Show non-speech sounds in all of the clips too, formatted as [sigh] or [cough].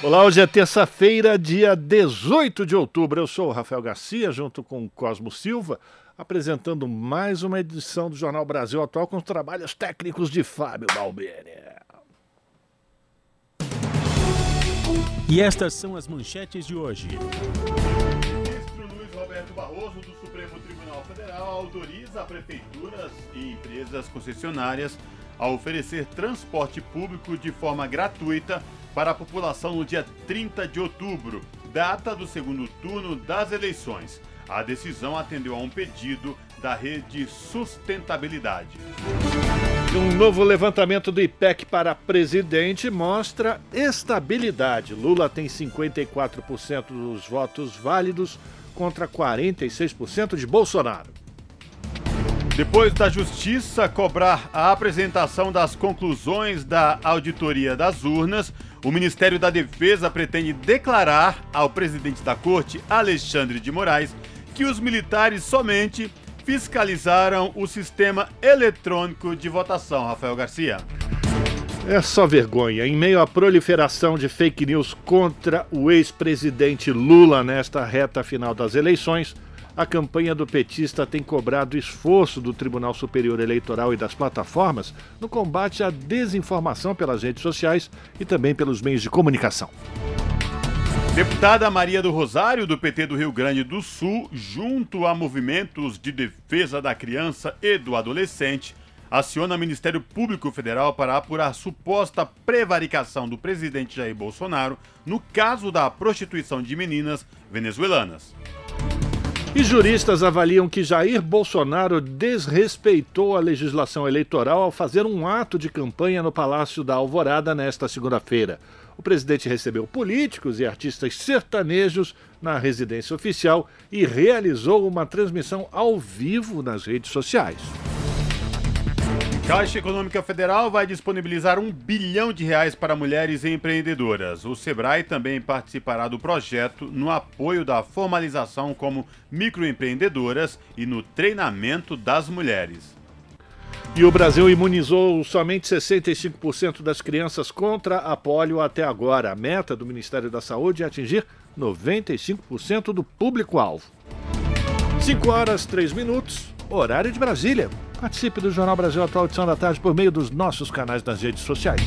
Olá, hoje é terça-feira, dia 18 de outubro. Eu sou o Rafael Garcia, junto com o Cosmo Silva, apresentando mais uma edição do Jornal Brasil Atual com os trabalhos técnicos de Fábio Balbini. E estas são as manchetes de hoje. O ministro Luiz Roberto Barroso, do Supremo Tribunal Federal, autoriza prefeituras e empresas concessionárias a oferecer transporte público de forma gratuita para a população no dia 30 de outubro, data do segundo turno das eleições. A decisão atendeu a um pedido da rede Sustentabilidade. Um novo levantamento do IPEC para presidente mostra estabilidade. Lula tem 54% dos votos válidos contra 46% de Bolsonaro. Depois da Justiça cobrar a apresentação das conclusões da auditoria das urnas, o Ministério da Defesa pretende declarar ao presidente da Corte, Alexandre de Moraes, que os militares somente fiscalizaram o sistema eletrônico de votação, Rafael Garcia. É só vergonha. Em meio à proliferação de fake news contra o ex-presidente Lula nesta reta final das eleições, a campanha do petista tem cobrado esforço do Tribunal Superior Eleitoral e das plataformas no combate à desinformação pelas redes sociais e também pelos meios de comunicação. Deputada Maria do Rosário, do PT do Rio Grande do Sul, junto a movimentos de defesa da criança e do adolescente, aciona o Ministério Público Federal para apurar suposta prevaricação do presidente Jair Bolsonaro no caso da prostituição de meninas venezuelanas. E juristas avaliam que Jair Bolsonaro desrespeitou a legislação eleitoral ao fazer um ato de campanha no Palácio da Alvorada nesta segunda-feira. O presidente recebeu políticos e artistas sertanejos na residência oficial e realizou uma transmissão ao vivo nas redes sociais. Caixa Econômica Federal vai disponibilizar um bilhão de reais para mulheres empreendedoras. O Sebrae também participará do projeto no apoio da formalização como microempreendedoras e no treinamento das mulheres. E o Brasil imunizou somente 65% das crianças contra a polio até agora. A meta do Ministério da Saúde é atingir 95% do público-alvo. 5 horas 3 minutos, horário de Brasília. Participe do Jornal Brasil Atual edição da tarde por meio dos nossos canais nas redes sociais.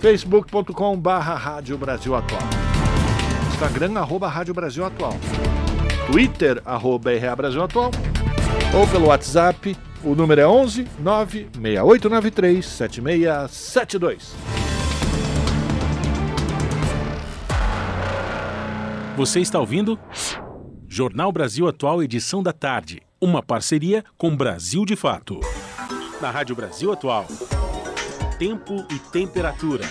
facebook.com barra Rádio Brasil Atual. Instagram, arroba Rádio Brasil Atual. Twitter, arroba RA Brasil Atual. Ou pelo WhatsApp o número é 11 96893 7672. Você está ouvindo? Jornal Brasil Atual, edição da tarde. Uma parceria com Brasil de Fato. Na Rádio Brasil Atual. Tempo e temperatura.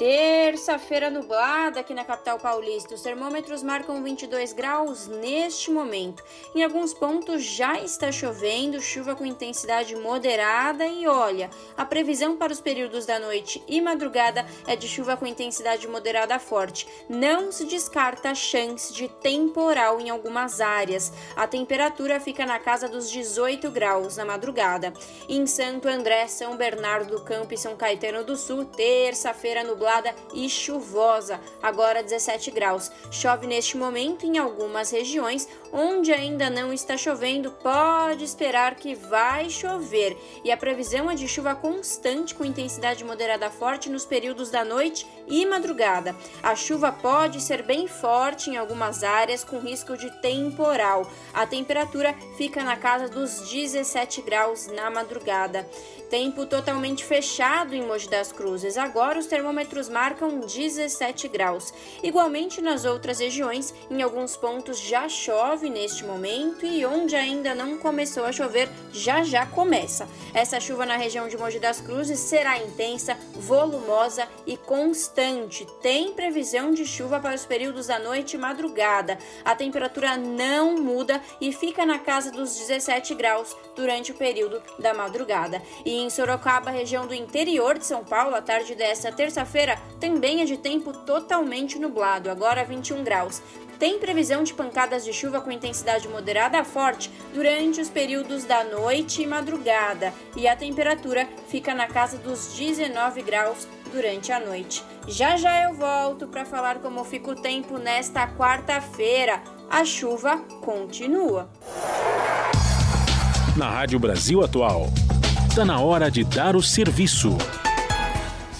Terça-feira nublada aqui na capital paulista. Os termômetros marcam 22 graus neste momento. Em alguns pontos já está chovendo, chuva com intensidade moderada e olha, a previsão para os períodos da noite e madrugada é de chuva com intensidade moderada forte. Não se descarta a chance de temporal em algumas áreas. A temperatura fica na casa dos 18 graus na madrugada. Em Santo André, São Bernardo do Campo e São Caetano do Sul, terça-feira nublada nublada e chuvosa, agora 17 graus. Chove neste momento em algumas regiões, onde ainda não está chovendo, pode esperar que vai chover. E a previsão é de chuva constante com intensidade moderada forte nos períodos da noite e madrugada. A chuva pode ser bem forte em algumas áreas, com risco de temporal. A temperatura fica na casa dos 17 graus na madrugada. Tempo totalmente fechado em Mogi das Cruzes. Agora os termômetros marcam 17 graus. Igualmente nas outras regiões, em alguns pontos já chove neste momento e onde ainda não começou a chover, já já começa. Essa chuva na região de Mogi das Cruzes será intensa, volumosa e constante. Tem previsão de chuva para os períodos da noite e madrugada. A temperatura não muda e fica na casa dos 17 graus durante o período da madrugada. E em Sorocaba, região do interior de São Paulo, a tarde desta terça-feira também é de tempo totalmente nublado, agora 21 graus. Tem previsão de pancadas de chuva com intensidade moderada a forte durante os períodos da noite e madrugada, e a temperatura fica na casa dos 19 graus durante a noite. Já já eu volto para falar como fica o tempo nesta quarta-feira. A chuva continua. Na Rádio Brasil Atual, está na hora de dar o serviço.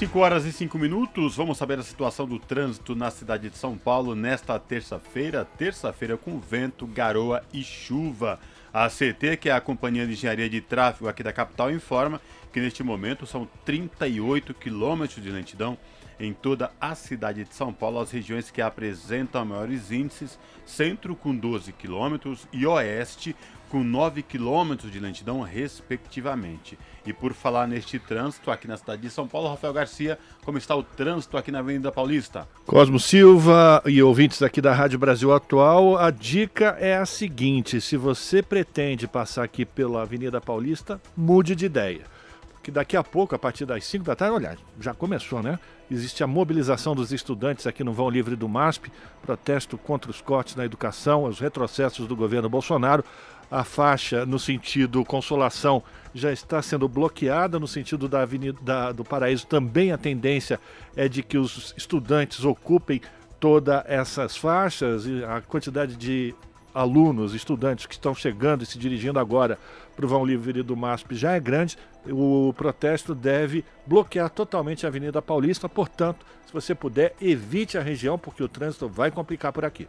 5 horas e 5 minutos, vamos saber a situação do trânsito na cidade de São Paulo nesta terça-feira, terça-feira com vento, garoa e chuva. A CT, que é a Companhia de Engenharia de Tráfego aqui da capital, informa que neste momento são 38 quilômetros de lentidão em toda a cidade de São Paulo, as regiões que apresentam maiores índices, centro com 12 quilômetros e oeste com 9 quilômetros de lentidão, respectivamente. E por falar neste trânsito aqui na cidade de São Paulo, Rafael Garcia, como está o trânsito aqui na Avenida Paulista? Cosmo Silva e ouvintes aqui da Rádio Brasil Atual, a dica é a seguinte: se você pretende passar aqui pela Avenida Paulista, mude de ideia. Que daqui a pouco, a partir das 5 da tarde, olha, já começou, né? Existe a mobilização dos estudantes aqui no Vão Livre do MASP, protesto contra os cortes na educação, os retrocessos do governo Bolsonaro a faixa no sentido Consolação já está sendo bloqueada, no sentido da Avenida da, do Paraíso também a tendência é de que os estudantes ocupem todas essas faixas e a quantidade de alunos, estudantes que estão chegando e se dirigindo agora para o Vão Livre do MASP já é grande. O protesto deve bloquear totalmente a Avenida Paulista, portanto, se você puder, evite a região, porque o trânsito vai complicar por aqui.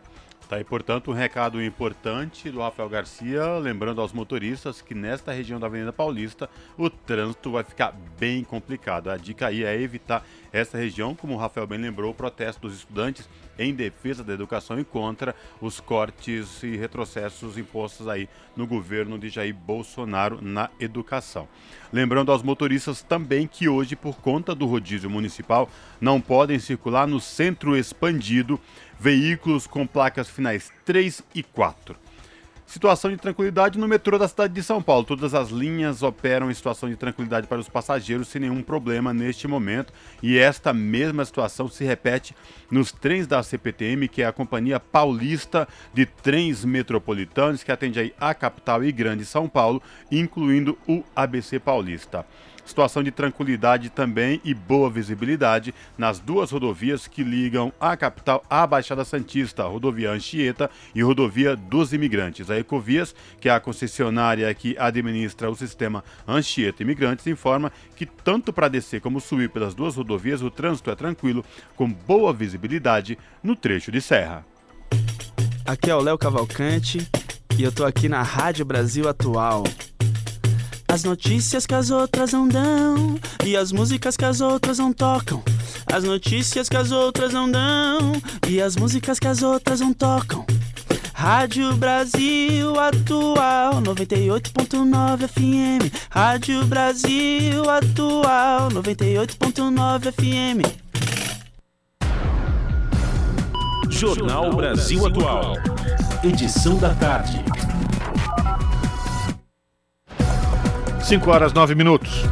Tá aí, portanto, um recado importante do Rafael Garcia, lembrando aos motoristas que nesta região da Avenida Paulista o trânsito vai ficar bem complicado. A dica aí é evitar essa região, como o Rafael bem lembrou, o protesto dos estudantes em defesa da educação e contra os cortes e retrocessos impostos aí no governo de Jair Bolsonaro na educação. Lembrando aos motoristas também que hoje, por conta do rodízio municipal, não podem circular no centro expandido veículos com placas finais 3 e 4. Situação de tranquilidade no metrô da cidade de São Paulo. Todas as linhas operam em situação de tranquilidade para os passageiros sem nenhum problema neste momento. E esta mesma situação se repete nos trens da CPTM, que é a Companhia Paulista de Trens Metropolitanos, que atende aí a capital e grande São Paulo, incluindo o ABC Paulista. Situação de tranquilidade também e boa visibilidade nas duas rodovias que ligam a capital à Baixada Santista, rodovia Anchieta e rodovia dos Imigrantes. A Ecovias, que é a concessionária que administra o sistema Anchieta Imigrantes, informa que tanto para descer como subir pelas duas rodovias o trânsito é tranquilo, com boa visibilidade no trecho de serra. Aqui é o Léo Cavalcante e eu tô aqui na Rádio Brasil Atual. As notícias que as outras não dão e as músicas que as outras não tocam. As notícias que as outras não dão e as músicas que as outras não tocam. Rádio Brasil Atual 98.9 FM. Rádio Brasil Atual 98.9 FM. Jornal Brasil Atual. Edição da tarde. 5 horas 9 minutos.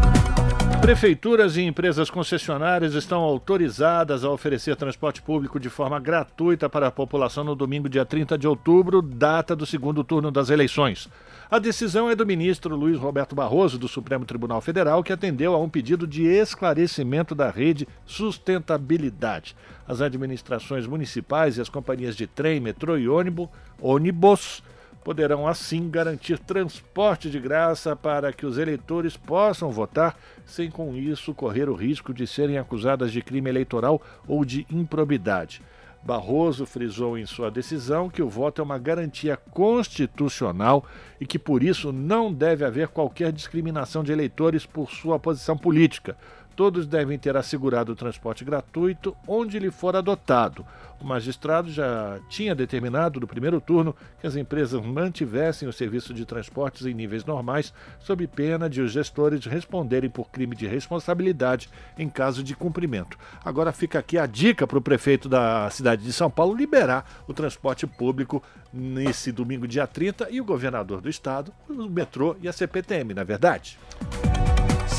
Prefeituras e empresas concessionárias estão autorizadas a oferecer transporte público de forma gratuita para a população no domingo, dia 30 de outubro, data do segundo turno das eleições. A decisão é do ministro Luiz Roberto Barroso, do Supremo Tribunal Federal, que atendeu a um pedido de esclarecimento da rede sustentabilidade. As administrações municipais e as companhias de trem, metrô e ônibus, ônibus poderão assim garantir transporte de graça para que os eleitores possam votar sem com isso correr o risco de serem acusadas de crime eleitoral ou de improbidade. Barroso frisou em sua decisão que o voto é uma garantia constitucional e que por isso não deve haver qualquer discriminação de eleitores por sua posição política Todos devem ter assegurado o transporte gratuito onde lhe for adotado. O magistrado já tinha determinado no primeiro turno que as empresas mantivessem o serviço de transportes em níveis normais, sob pena de os gestores responderem por crime de responsabilidade em caso de cumprimento. Agora fica aqui a dica para o prefeito da cidade de São Paulo liberar o transporte público nesse domingo, dia 30, e o governador do estado, o metrô e a CPTM, na é verdade.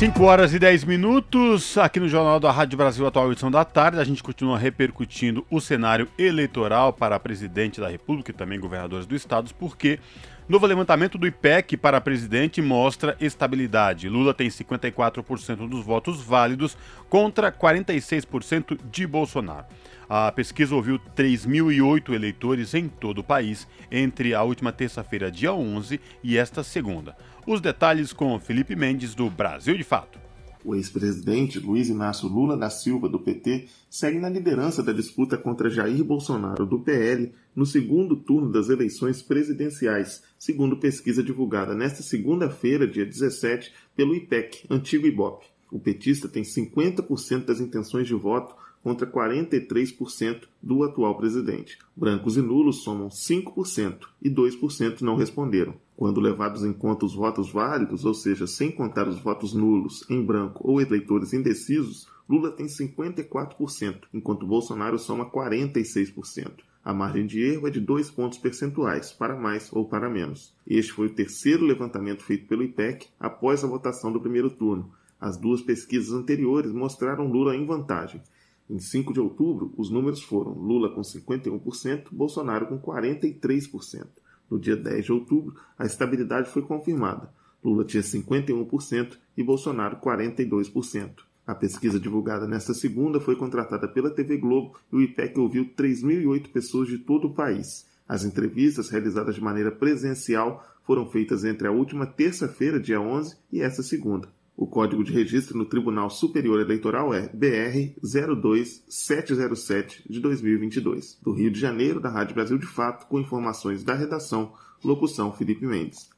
5 horas e 10 minutos, aqui no Jornal da Rádio Brasil Atual, edição da tarde, a gente continua repercutindo o cenário eleitoral para presidente da República e também governadores do estado, porque novo levantamento do IPEC para presidente mostra estabilidade. Lula tem 54% dos votos válidos contra 46% de Bolsonaro. A pesquisa ouviu 3.008 eleitores em todo o país entre a última terça-feira, dia 11, e esta segunda. Os detalhes com Felipe Mendes, do Brasil de Fato. O ex-presidente Luiz Inácio Lula da Silva, do PT, segue na liderança da disputa contra Jair Bolsonaro, do PL, no segundo turno das eleições presidenciais, segundo pesquisa divulgada nesta segunda-feira, dia 17, pelo IPEC, antigo IBOP. O petista tem 50% das intenções de voto contra 43% do atual presidente. Brancos e nulos somam 5% e 2% não responderam. Quando levados em conta os votos válidos, ou seja, sem contar os votos nulos, em branco ou eleitores indecisos, Lula tem 54%, enquanto Bolsonaro soma 46%. A margem de erro é de dois pontos percentuais, para mais ou para menos. Este foi o terceiro levantamento feito pelo IPEC após a votação do primeiro turno. As duas pesquisas anteriores mostraram Lula em vantagem. Em 5 de outubro, os números foram Lula com 51%, Bolsonaro com 43%. No dia 10 de outubro, a estabilidade foi confirmada. Lula tinha 51% e Bolsonaro 42%. A pesquisa divulgada nesta segunda foi contratada pela TV Globo e o IPEC ouviu 3.008 pessoas de todo o país. As entrevistas, realizadas de maneira presencial, foram feitas entre a última terça-feira, dia 11, e esta segunda. O código de registro no Tribunal Superior Eleitoral é BR 02707 de 2022. Do Rio de Janeiro, da Rádio Brasil de Fato, com informações da redação, locução Felipe Mendes.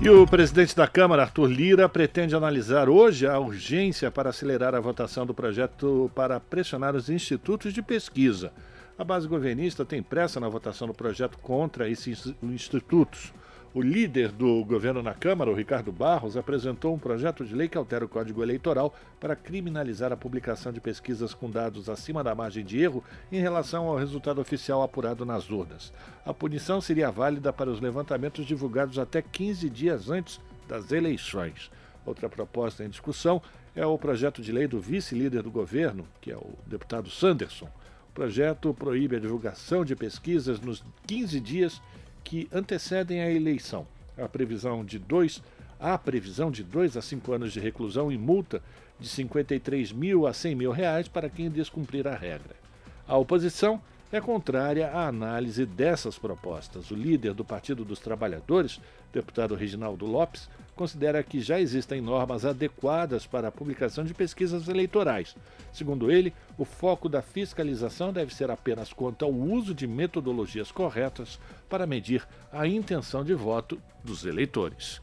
E o presidente da Câmara, Arthur Lira, pretende analisar hoje a urgência para acelerar a votação do projeto para pressionar os institutos de pesquisa. A base governista tem pressa na votação do projeto contra esses institutos. O líder do governo na Câmara, o Ricardo Barros, apresentou um projeto de lei que altera o Código Eleitoral para criminalizar a publicação de pesquisas com dados acima da margem de erro em relação ao resultado oficial apurado nas urnas. A punição seria válida para os levantamentos divulgados até 15 dias antes das eleições. Outra proposta em discussão é o projeto de lei do vice-líder do governo, que é o deputado Sanderson. O projeto proíbe a divulgação de pesquisas nos 15 dias que antecedem a eleição. A previsão de dois, a previsão de dois a cinco anos de reclusão e multa de 53 mil a 100 mil reais para quem descumprir a regra. A oposição é contrária à análise dessas propostas. O líder do Partido dos Trabalhadores, deputado Reginaldo Lopes, considera que já existem normas adequadas para a publicação de pesquisas eleitorais. Segundo ele, o foco da fiscalização deve ser apenas quanto ao uso de metodologias corretas para medir a intenção de voto dos eleitores.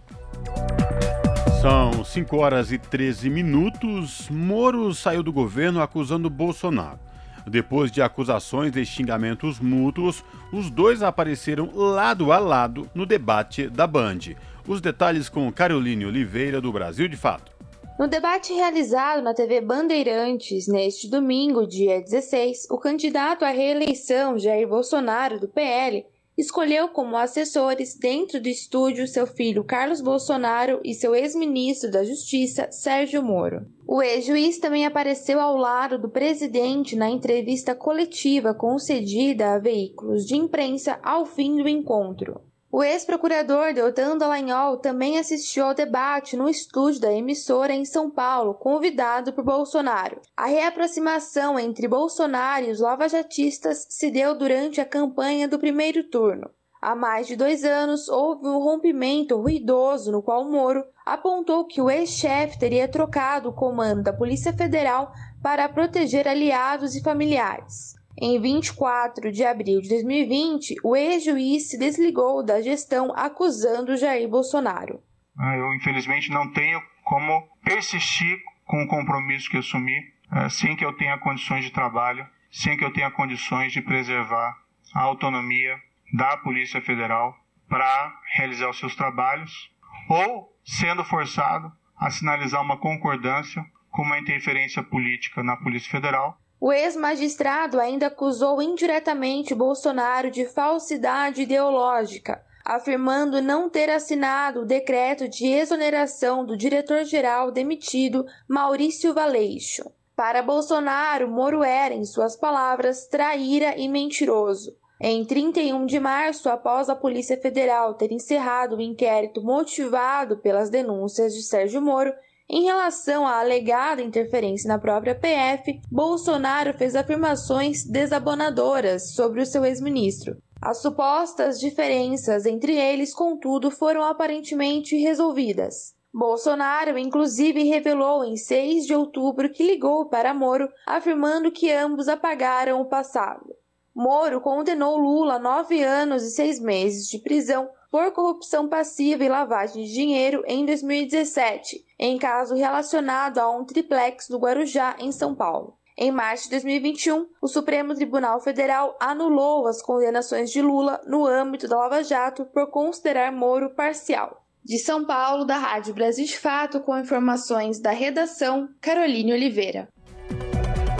São 5 horas e 13 minutos. Moro saiu do governo acusando Bolsonaro. Depois de acusações e xingamentos mútuos, os dois apareceram lado a lado no debate da Band. Os detalhes com Caroline Oliveira, do Brasil de Fato. No debate realizado na TV Bandeirantes neste domingo, dia 16, o candidato à reeleição Jair Bolsonaro, do PL, escolheu como assessores dentro do estúdio seu filho Carlos Bolsonaro e seu ex-ministro da Justiça, Sérgio Moro. O ex-juiz também apareceu ao lado do presidente na entrevista coletiva concedida a veículos de imprensa ao fim do encontro. O ex-procurador Deltan Dallagnol também assistiu ao debate no estúdio da emissora em São Paulo, convidado por Bolsonaro. A reaproximação entre Bolsonaro e os lavajatistas se deu durante a campanha do primeiro turno. Há mais de dois anos, houve um rompimento ruidoso no qual Moro apontou que o ex-chefe teria trocado o comando da Polícia Federal para proteger aliados e familiares. Em 24 de abril de 2020, o ex-juiz se desligou da gestão acusando Jair Bolsonaro. Ah, eu, infelizmente, não tenho como persistir com o compromisso que assumi eh, sem que eu tenha condições de trabalho, sem que eu tenha condições de preservar a autonomia da Polícia Federal para realizar os seus trabalhos, ou sendo forçado a sinalizar uma concordância com uma interferência política na Polícia Federal o ex-magistrado ainda acusou indiretamente Bolsonaro de falsidade ideológica, afirmando não ter assinado o decreto de exoneração do diretor-geral demitido Maurício Valeixo. Para Bolsonaro, Moro era, em suas palavras, traíra e mentiroso. Em 31 de março, após a Polícia Federal ter encerrado o inquérito motivado pelas denúncias de Sérgio Moro, em relação à alegada interferência na própria PF, Bolsonaro fez afirmações desabonadoras sobre o seu ex-ministro. As supostas diferenças entre eles, contudo, foram aparentemente resolvidas. Bolsonaro, inclusive, revelou em 6 de outubro que ligou para Moro, afirmando que ambos apagaram o passado. Moro condenou Lula a nove anos e seis meses de prisão por corrupção passiva e lavagem de dinheiro em 2017, em caso relacionado a um triplex do Guarujá, em São Paulo. Em março de 2021, o Supremo Tribunal Federal anulou as condenações de Lula no âmbito da Lava Jato por considerar Moro parcial. De São Paulo, da Rádio Brasil de Fato, com informações da redação, Caroline Oliveira.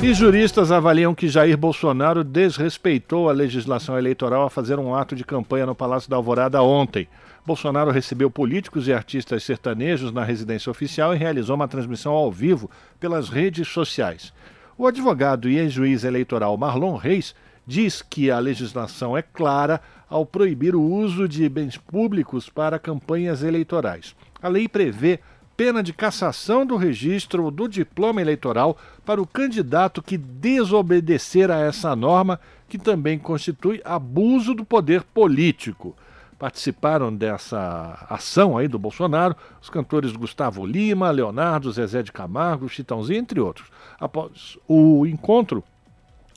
E juristas avaliam que Jair Bolsonaro desrespeitou a legislação eleitoral ao fazer um ato de campanha no Palácio da Alvorada ontem. Bolsonaro recebeu políticos e artistas sertanejos na residência oficial e realizou uma transmissão ao vivo pelas redes sociais. O advogado e ex-juiz eleitoral Marlon Reis diz que a legislação é clara ao proibir o uso de bens públicos para campanhas eleitorais. A lei prevê pena de cassação do registro do diploma eleitoral para o candidato que desobedecer a essa norma, que também constitui abuso do poder político. Participaram dessa ação aí do Bolsonaro os cantores Gustavo Lima, Leonardo, Zezé de Camargo, Chitãozinho, entre outros. Após o encontro,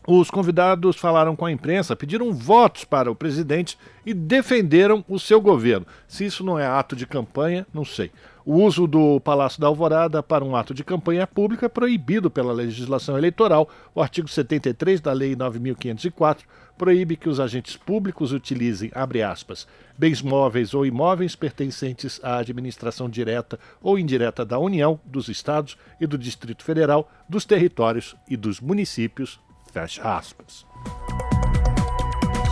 os convidados falaram com a imprensa, pediram votos para o presidente e defenderam o seu governo. Se isso não é ato de campanha, não sei. O uso do Palácio da Alvorada para um ato de campanha pública é proibido pela legislação eleitoral. O artigo 73 da Lei 9504 proíbe que os agentes públicos utilizem, abre aspas, bens móveis ou imóveis pertencentes à administração direta ou indireta da União, dos Estados e do Distrito Federal, dos territórios e dos municípios Fecha aspas.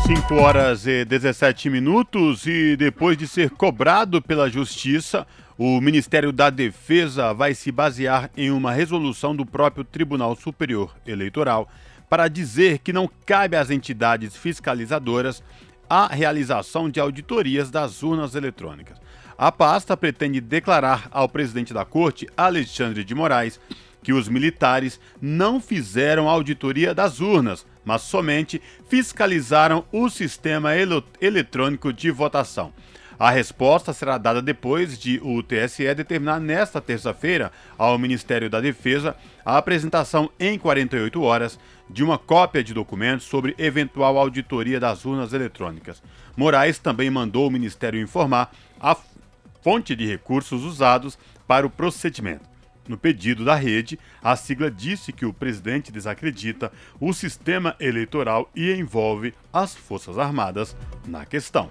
5 horas e 17 minutos e depois de ser cobrado pela Justiça, o Ministério da Defesa vai se basear em uma resolução do próprio Tribunal Superior Eleitoral para dizer que não cabe às entidades fiscalizadoras a realização de auditorias das urnas eletrônicas. A pasta pretende declarar ao presidente da Corte, Alexandre de Moraes, que os militares não fizeram auditoria das urnas, mas somente fiscalizaram o sistema eletrônico de votação. A resposta será dada depois de o TSE determinar nesta terça-feira ao Ministério da Defesa a apresentação em 48 horas de uma cópia de documentos sobre eventual auditoria das urnas eletrônicas. Moraes também mandou o Ministério informar a fonte de recursos usados para o procedimento. No pedido da rede, a sigla disse que o presidente desacredita o sistema eleitoral e envolve as Forças Armadas na questão.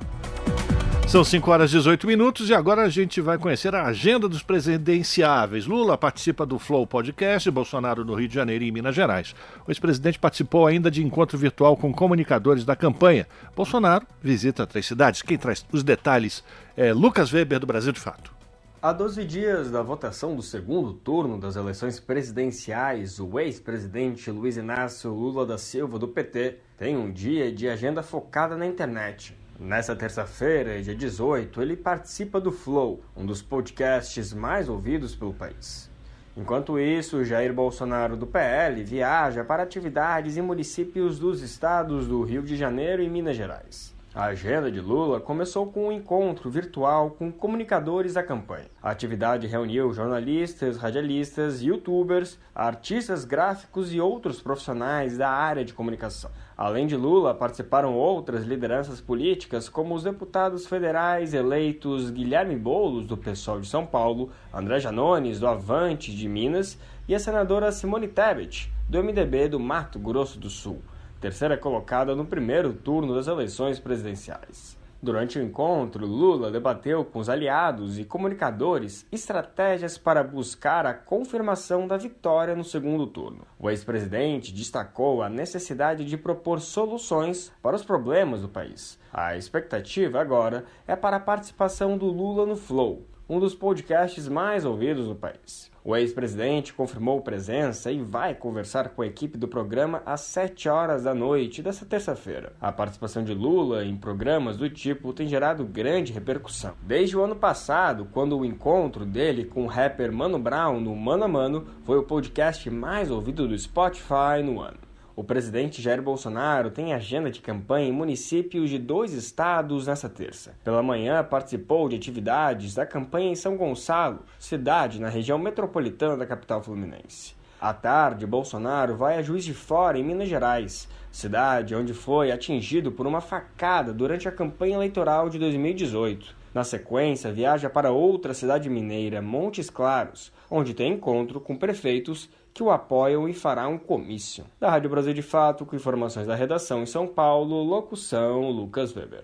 São 5 horas e 18 minutos e agora a gente vai conhecer a agenda dos presidenciáveis. Lula participa do Flow Podcast, Bolsonaro no Rio de Janeiro e Minas Gerais. O ex-presidente participou ainda de encontro virtual com comunicadores da campanha. Bolsonaro visita três cidades. Quem traz os detalhes é Lucas Weber, do Brasil de Fato. Há 12 dias da votação do segundo turno das eleições presidenciais, o ex-presidente Luiz Inácio Lula da Silva, do PT, tem um dia de agenda focada na internet. Nessa terça-feira, dia 18, ele participa do Flow, um dos podcasts mais ouvidos pelo país. Enquanto isso, Jair Bolsonaro do PL viaja para atividades em municípios dos estados do Rio de Janeiro e Minas Gerais. A agenda de Lula começou com um encontro virtual com comunicadores da campanha. A atividade reuniu jornalistas, radialistas, youtubers, artistas gráficos e outros profissionais da área de comunicação. Além de Lula, participaram outras lideranças políticas, como os deputados federais eleitos Guilherme Boulos, do PSOL de São Paulo, André Janones, do Avante de Minas, e a senadora Simone Tebet, do MDB do Mato Grosso do Sul terceira colocada no primeiro turno das eleições presidenciais. Durante o encontro, Lula debateu com os aliados e comunicadores estratégias para buscar a confirmação da vitória no segundo turno. O ex-presidente destacou a necessidade de propor soluções para os problemas do país. A expectativa agora é para a participação do Lula no Flow, um dos podcasts mais ouvidos do país. O ex-presidente confirmou presença e vai conversar com a equipe do programa às 7 horas da noite desta terça-feira. A participação de Lula em programas do tipo tem gerado grande repercussão. Desde o ano passado, quando o encontro dele com o rapper Mano Brown no Mano a Mano foi o podcast mais ouvido do Spotify no ano. O presidente Jair Bolsonaro tem agenda de campanha em municípios de dois estados nesta terça. Pela manhã, participou de atividades da campanha em São Gonçalo, cidade na região metropolitana da capital fluminense. À tarde, Bolsonaro vai a Juiz de Fora, em Minas Gerais, cidade onde foi atingido por uma facada durante a campanha eleitoral de 2018. Na sequência, viaja para outra cidade mineira, Montes Claros, onde tem encontro com prefeitos que o apoiam e fará um comício. Da Rádio Brasil de Fato, com informações da redação em São Paulo, locução Lucas Weber.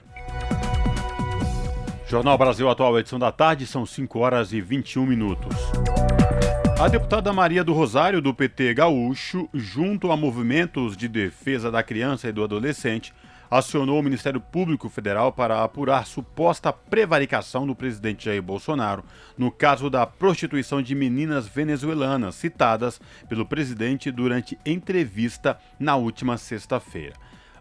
Jornal Brasil Atual, edição da tarde, são 5 horas e 21 minutos. A deputada Maria do Rosário, do PT Gaúcho, junto a movimentos de defesa da criança e do adolescente, acionou o Ministério Público Federal para apurar suposta prevaricação do presidente Jair Bolsonaro no caso da prostituição de meninas venezuelanas citadas pelo presidente durante entrevista na última sexta-feira.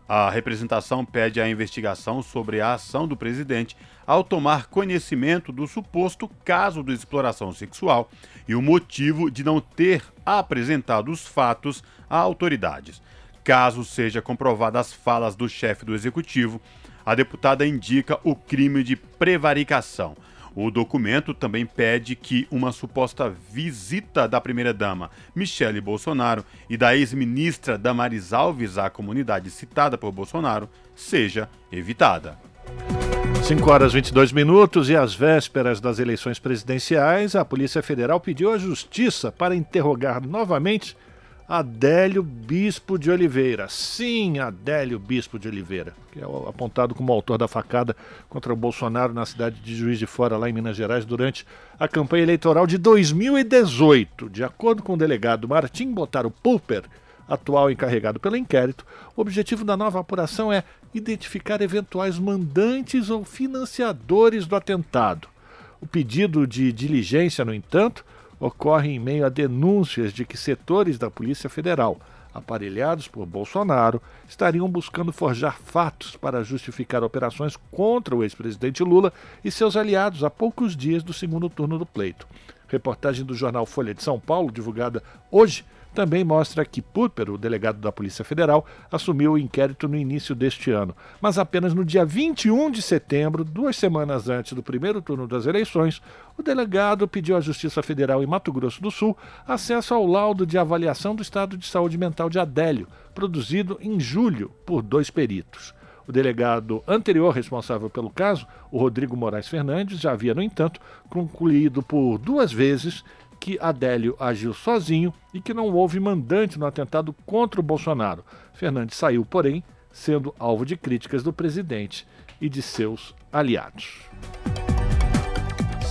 A representação pede a investigação sobre a ação do presidente ao tomar conhecimento do suposto caso de exploração sexual e o motivo de não ter apresentado os fatos a autoridades. Caso seja comprovada as falas do chefe do executivo, a deputada indica o crime de prevaricação. O documento também pede que uma suposta visita da primeira-dama Michele Bolsonaro e da ex-ministra Damaris Alves à comunidade citada por Bolsonaro seja evitada. 5 horas e 22 minutos e às vésperas das eleições presidenciais, a Polícia Federal pediu à Justiça para interrogar novamente Adélio Bispo de Oliveira. Sim, Adélio Bispo de Oliveira, que é apontado como autor da facada contra o Bolsonaro na cidade de Juiz de Fora, lá em Minas Gerais, durante a campanha eleitoral de 2018. De acordo com o delegado Martim Botaro Pulper, atual encarregado pelo inquérito, o objetivo da nova apuração é identificar eventuais mandantes ou financiadores do atentado. O pedido de diligência, no entanto, ocorre em meio a denúncias de que setores da Polícia Federal, aparelhados por Bolsonaro, estariam buscando forjar fatos para justificar operações contra o ex-presidente Lula e seus aliados a poucos dias do segundo turno do pleito. Reportagem do jornal Folha de São Paulo, divulgada hoje, também mostra que Púrpero, o delegado da Polícia Federal, assumiu o inquérito no início deste ano, mas apenas no dia 21 de setembro, duas semanas antes do primeiro turno das eleições, o delegado pediu à Justiça Federal em Mato Grosso do Sul acesso ao laudo de avaliação do estado de saúde mental de Adélio, produzido em julho por dois peritos. O delegado anterior responsável pelo caso, o Rodrigo Moraes Fernandes, já havia, no entanto, concluído por duas vezes que Adélio agiu sozinho e que não houve mandante no atentado contra o Bolsonaro. Fernandes saiu, porém, sendo alvo de críticas do presidente e de seus aliados.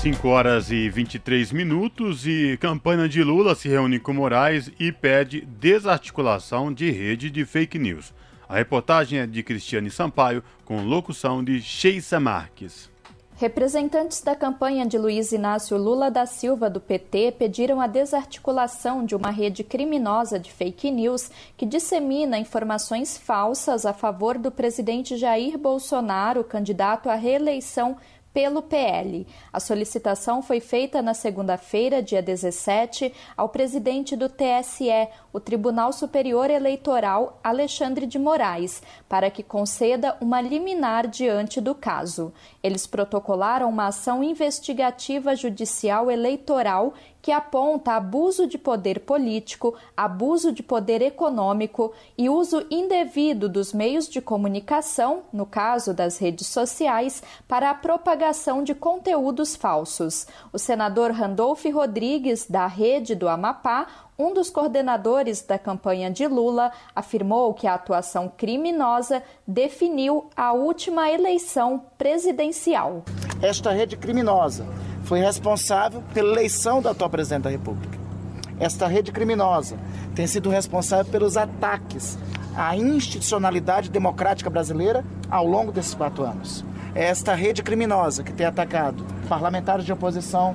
5 horas e 23 minutos e campanha de Lula se reúne com Moraes e pede desarticulação de rede de fake news. A reportagem é de Cristiane Sampaio, com locução de Sheissa Marques. Representantes da campanha de Luiz Inácio Lula da Silva do PT pediram a desarticulação de uma rede criminosa de fake news que dissemina informações falsas a favor do presidente Jair Bolsonaro, candidato à reeleição pelo PL. A solicitação foi feita na segunda-feira, dia 17, ao presidente do TSE, o Tribunal Superior Eleitoral, Alexandre de Moraes, para que conceda uma liminar diante do caso. Eles protocolaram uma ação investigativa judicial eleitoral que aponta abuso de poder político, abuso de poder econômico e uso indevido dos meios de comunicação, no caso das redes sociais, para a propagação de conteúdos falsos. O senador Randolph Rodrigues, da Rede do Amapá, um dos coordenadores da campanha de Lula, afirmou que a atuação criminosa definiu a última eleição presidencial. Esta rede criminosa foi responsável pela eleição do atual presidente da República. Esta rede criminosa tem sido responsável pelos ataques à institucionalidade democrática brasileira ao longo desses quatro anos. É esta rede criminosa que tem atacado parlamentares de oposição,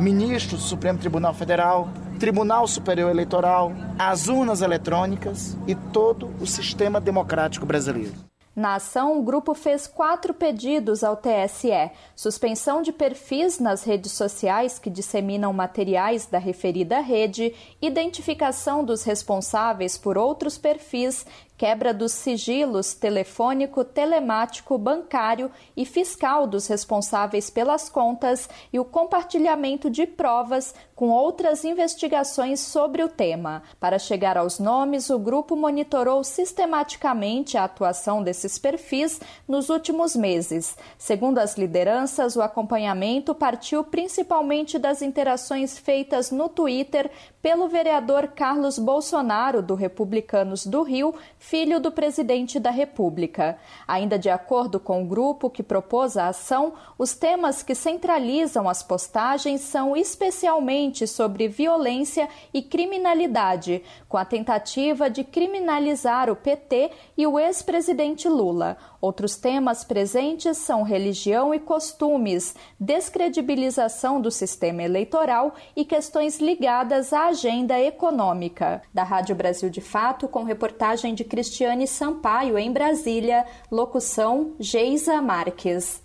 ministros do Supremo Tribunal Federal, Tribunal Superior Eleitoral, as urnas eletrônicas e todo o sistema democrático brasileiro. Na ação, o grupo fez quatro pedidos ao TSE: suspensão de perfis nas redes sociais que disseminam materiais da referida rede, identificação dos responsáveis por outros perfis quebra dos sigilos telefônico, telemático, bancário e fiscal dos responsáveis pelas contas e o compartilhamento de provas com outras investigações sobre o tema. Para chegar aos nomes, o grupo monitorou sistematicamente a atuação desses perfis nos últimos meses. Segundo as lideranças, o acompanhamento partiu principalmente das interações feitas no Twitter pelo vereador Carlos Bolsonaro, do Republicanos do Rio, filho do presidente da República. Ainda de acordo com o grupo que propôs a ação, os temas que centralizam as postagens são especialmente sobre violência e criminalidade, com a tentativa de criminalizar o PT e o ex-presidente Lula. Outros temas presentes são religião e costumes, descredibilização do sistema eleitoral e questões ligadas à agenda econômica. Da Rádio Brasil de Fato, com reportagem de Cristiane Sampaio em Brasília, locução Geisa Marques.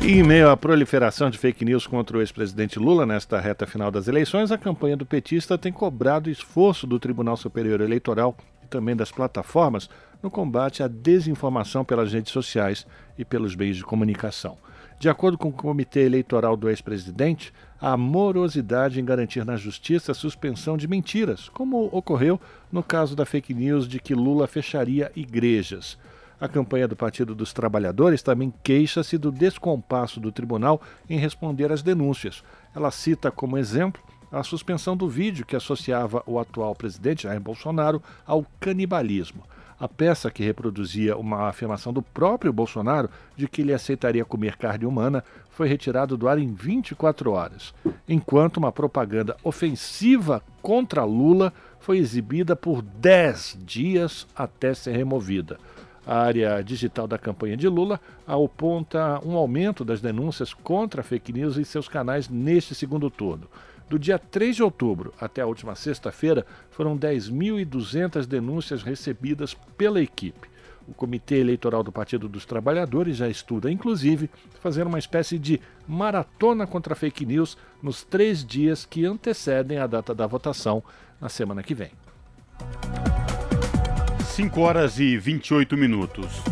E em meio à proliferação de fake news contra o ex-presidente Lula nesta reta final das eleições, a campanha do petista tem cobrado esforço do Tribunal Superior Eleitoral e também das plataformas no combate à desinformação pelas redes sociais e pelos meios de comunicação. De acordo com o Comitê Eleitoral do ex-presidente, há morosidade em garantir na justiça a suspensão de mentiras, como ocorreu no caso da fake news de que Lula fecharia igrejas. A campanha do Partido dos Trabalhadores também queixa-se do descompasso do tribunal em responder às denúncias. Ela cita como exemplo a suspensão do vídeo que associava o atual presidente Jair Bolsonaro ao canibalismo. A peça que reproduzia uma afirmação do próprio Bolsonaro de que ele aceitaria comer carne humana foi retirada do ar em 24 horas, enquanto uma propaganda ofensiva contra Lula foi exibida por 10 dias até ser removida. A área digital da campanha de Lula aponta um aumento das denúncias contra fake news em seus canais neste segundo turno. Do dia 3 de outubro até a última sexta-feira, foram 10.200 denúncias recebidas pela equipe. O Comitê Eleitoral do Partido dos Trabalhadores já estuda, inclusive, fazer uma espécie de maratona contra fake news nos três dias que antecedem a data da votação na semana que vem. 5 horas e 28 minutos.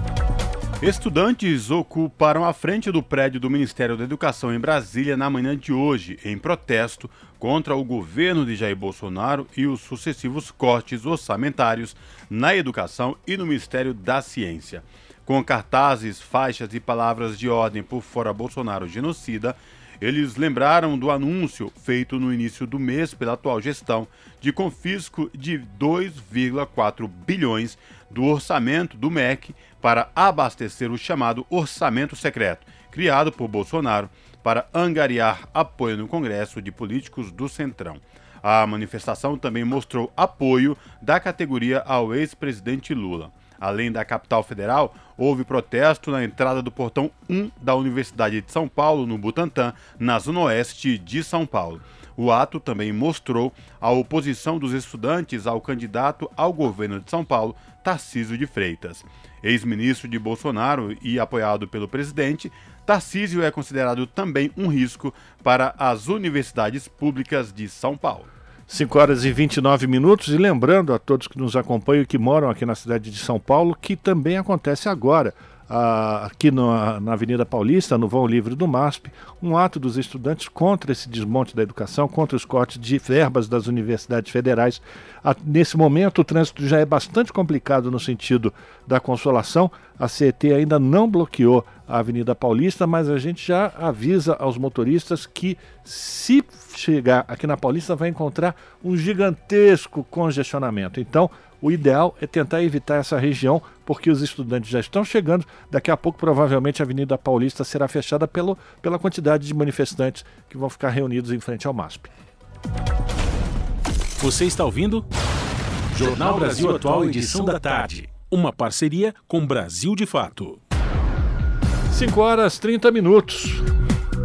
Estudantes ocuparam a frente do prédio do Ministério da Educação em Brasília na manhã de hoje, em protesto contra o governo de Jair Bolsonaro e os sucessivos cortes orçamentários na educação e no Ministério da Ciência. Com cartazes, faixas e palavras de ordem por fora Bolsonaro genocida, eles lembraram do anúncio feito no início do mês pela atual gestão de confisco de 2,4 bilhões do orçamento do MEC para abastecer o chamado orçamento secreto, criado por Bolsonaro para angariar apoio no Congresso de políticos do Centrão. A manifestação também mostrou apoio da categoria ao ex-presidente Lula. Além da capital federal, houve protesto na entrada do portão 1 da Universidade de São Paulo, no Butantã, na zona oeste de São Paulo. O ato também mostrou a oposição dos estudantes ao candidato ao governo de São Paulo, Tarcísio de Freitas. Ex-ministro de Bolsonaro e apoiado pelo presidente, Tarcísio é considerado também um risco para as universidades públicas de São Paulo. 5 horas e 29 minutos. E lembrando a todos que nos acompanham e que moram aqui na cidade de São Paulo, que também acontece agora aqui na, na, Avenida Paulista, no vão livre do MASP, um ato dos estudantes contra esse desmonte da educação, contra os cortes de verbas das universidades federais. nesse momento, o trânsito já é bastante complicado no sentido da consolação. A CET ainda não bloqueou a Avenida Paulista, mas a gente já avisa aos motoristas que, se chegar aqui na Paulista, vai encontrar um gigantesco congestionamento. Então, o ideal é tentar evitar essa região, porque os estudantes já estão chegando. Daqui a pouco, provavelmente, a Avenida Paulista será fechada pelo, pela quantidade de manifestantes que vão ficar reunidos em frente ao MASP. Você está ouvindo? Jornal Brasil Atual, edição da tarde. Uma parceria com Brasil de Fato. 5 horas 30 minutos.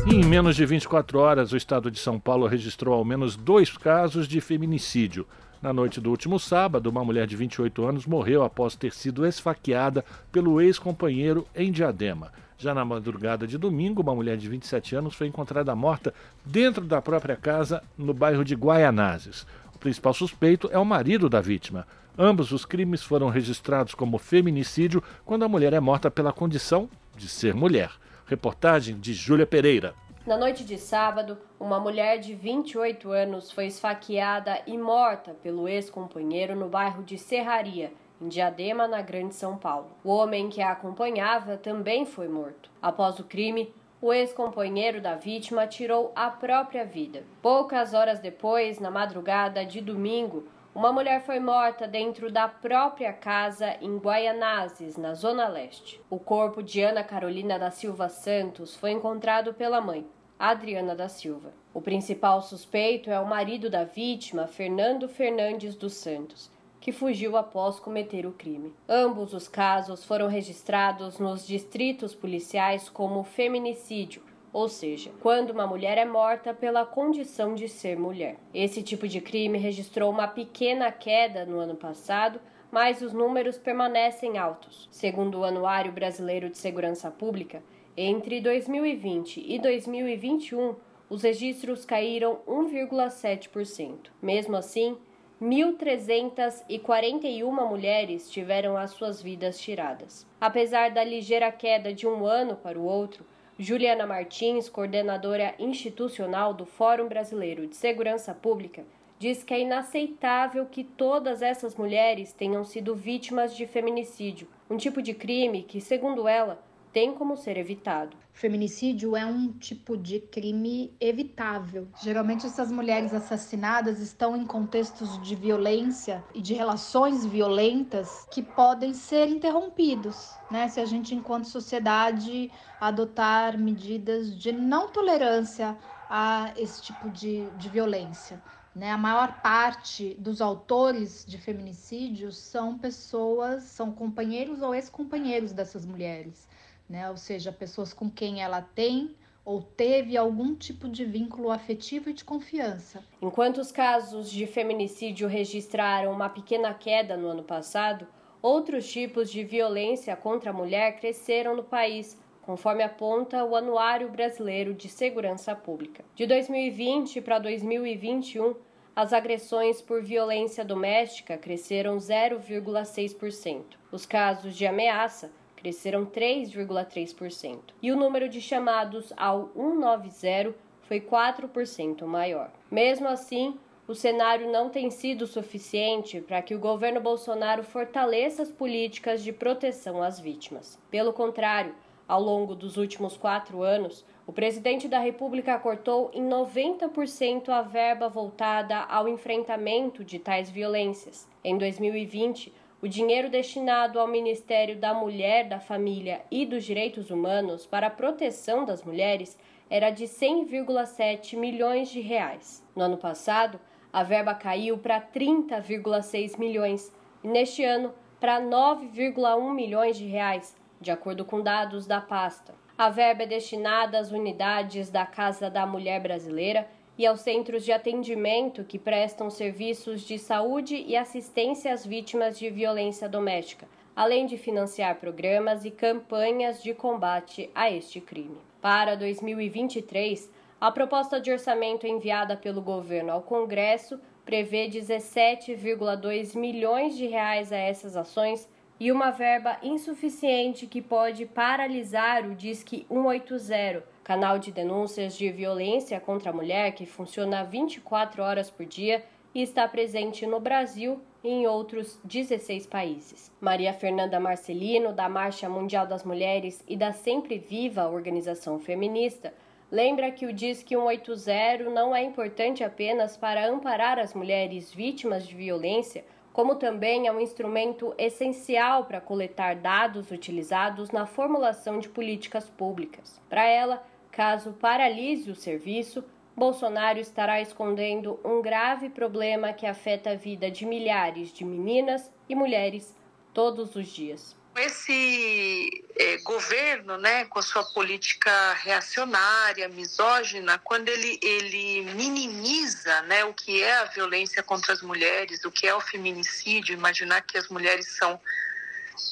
Em menos de 24 horas, o estado de São Paulo registrou ao menos dois casos de feminicídio. Na noite do último sábado, uma mulher de 28 anos morreu após ter sido esfaqueada pelo ex-companheiro em Diadema. Já na madrugada de domingo, uma mulher de 27 anos foi encontrada morta dentro da própria casa no bairro de Guaianazes. O principal suspeito é o marido da vítima. Ambos os crimes foram registrados como feminicídio quando a mulher é morta pela condição de ser mulher. Reportagem de Júlia Pereira. Na noite de sábado, uma mulher de 28 anos foi esfaqueada e morta pelo ex-companheiro no bairro de Serraria, em Diadema, na Grande São Paulo. O homem que a acompanhava também foi morto. Após o crime, o ex-companheiro da vítima tirou a própria vida. Poucas horas depois, na madrugada de domingo, uma mulher foi morta dentro da própria casa em Guaianazes, na Zona Leste. O corpo de Ana Carolina da Silva Santos foi encontrado pela mãe, Adriana da Silva. O principal suspeito é o marido da vítima, Fernando Fernandes dos Santos, que fugiu após cometer o crime. Ambos os casos foram registrados nos distritos policiais como feminicídio ou seja, quando uma mulher é morta pela condição de ser mulher. Esse tipo de crime registrou uma pequena queda no ano passado, mas os números permanecem altos. Segundo o Anuário Brasileiro de Segurança Pública, entre 2020 e 2021, os registros caíram 1,7%. Mesmo assim, 1.341 mulheres tiveram as suas vidas tiradas. Apesar da ligeira queda de um ano para o outro, Juliana Martins, coordenadora institucional do Fórum Brasileiro de Segurança Pública, diz que é inaceitável que todas essas mulheres tenham sido vítimas de feminicídio, um tipo de crime que, segundo ela, tem como ser evitado. Feminicídio é um tipo de crime evitável. Geralmente, essas mulheres assassinadas estão em contextos de violência e de relações violentas que podem ser interrompidos, né? Se a gente, enquanto sociedade, adotar medidas de não tolerância a esse tipo de, de violência. Né? A maior parte dos autores de feminicídios são pessoas, são companheiros ou ex-companheiros dessas mulheres né? Ou seja, pessoas com quem ela tem ou teve algum tipo de vínculo afetivo e de confiança. Enquanto os casos de feminicídio registraram uma pequena queda no ano passado, outros tipos de violência contra a mulher cresceram no país, conforme aponta o Anuário Brasileiro de Segurança Pública. De 2020 para 2021, as agressões por violência doméstica cresceram 0,6%. Os casos de ameaça cresceram 3,3%, e o número de chamados ao 190 foi 4% maior. Mesmo assim, o cenário não tem sido suficiente para que o governo Bolsonaro fortaleça as políticas de proteção às vítimas. Pelo contrário, ao longo dos últimos quatro anos, o presidente da República cortou em 90% a verba voltada ao enfrentamento de tais violências. Em 2020, o dinheiro destinado ao Ministério da Mulher, da Família e dos Direitos Humanos para a proteção das mulheres era de 100,7 milhões de reais. No ano passado, a verba caiu para 30,6 milhões e neste ano para 9,1 milhões de reais, de acordo com dados da pasta. A verba é destinada às unidades da Casa da Mulher Brasileira e aos centros de atendimento que prestam serviços de saúde e assistência às vítimas de violência doméstica, além de financiar programas e campanhas de combate a este crime. Para 2023, a proposta de orçamento enviada pelo governo ao Congresso prevê 17,2 milhões de reais a essas ações e uma verba insuficiente que pode paralisar o Disque 180, canal de denúncias de violência contra a mulher que funciona 24 horas por dia e está presente no Brasil e em outros 16 países. Maria Fernanda Marcelino, da Marcha Mundial das Mulheres e da Sempre Viva Organização Feminista, lembra que o Disque 180 não é importante apenas para amparar as mulheres vítimas de violência, como também é um instrumento essencial para coletar dados utilizados na formulação de políticas públicas. Para ela, caso paralise o serviço, Bolsonaro estará escondendo um grave problema que afeta a vida de milhares de meninas e mulheres todos os dias. Esse é, governo, né, com a sua política reacionária, misógina, quando ele, ele minimiza né, o que é a violência contra as mulheres, o que é o feminicídio, imaginar que as mulheres são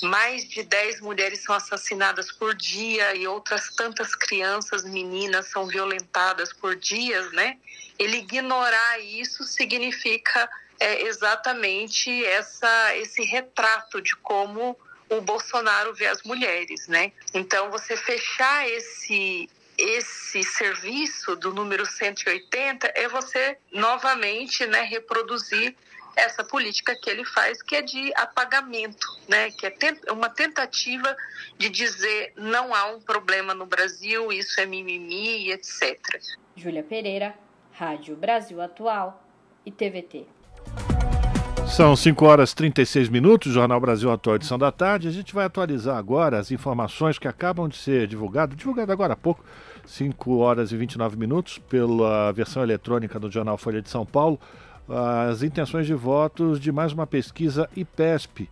mais de 10 mulheres são assassinadas por dia e outras tantas crianças, meninas são violentadas por dias, né? Ele ignorar isso significa é, exatamente essa, esse retrato de como o Bolsonaro vê as mulheres, né? Então, você fechar esse esse serviço do número 180 é você novamente, né, reproduzir essa política que ele faz, que é de apagamento, né? que é uma tentativa de dizer não há um problema no Brasil, isso é mimimi, etc. Júlia Pereira, Rádio Brasil Atual e TVT. São 5 horas e 36 minutos, Jornal Brasil Atual, edição da tarde. A gente vai atualizar agora as informações que acabam de ser divulgadas, divulgado agora há pouco, 5 horas e 29 minutos, pela versão eletrônica do Jornal Folha de São Paulo as intenções de votos de mais uma pesquisa IPESP,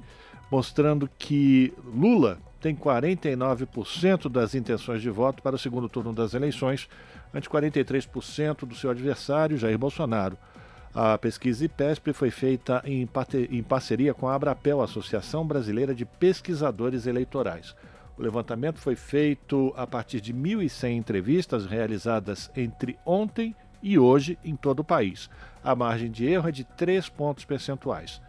mostrando que Lula tem 49% das intenções de voto para o segundo turno das eleições, ante 43% do seu adversário, Jair Bolsonaro. A pesquisa IPESP foi feita em, em parceria com a Abrapel, Associação Brasileira de Pesquisadores Eleitorais. O levantamento foi feito a partir de 1.100 entrevistas realizadas entre ontem e hoje em todo o país. A margem de erro é de 3 pontos percentuais.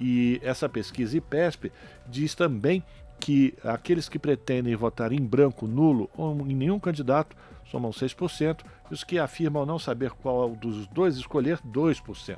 E essa pesquisa IPESP diz também que aqueles que pretendem votar em branco, nulo ou em nenhum candidato somam 6%, e os que afirmam não saber qual dos dois escolher, 2%.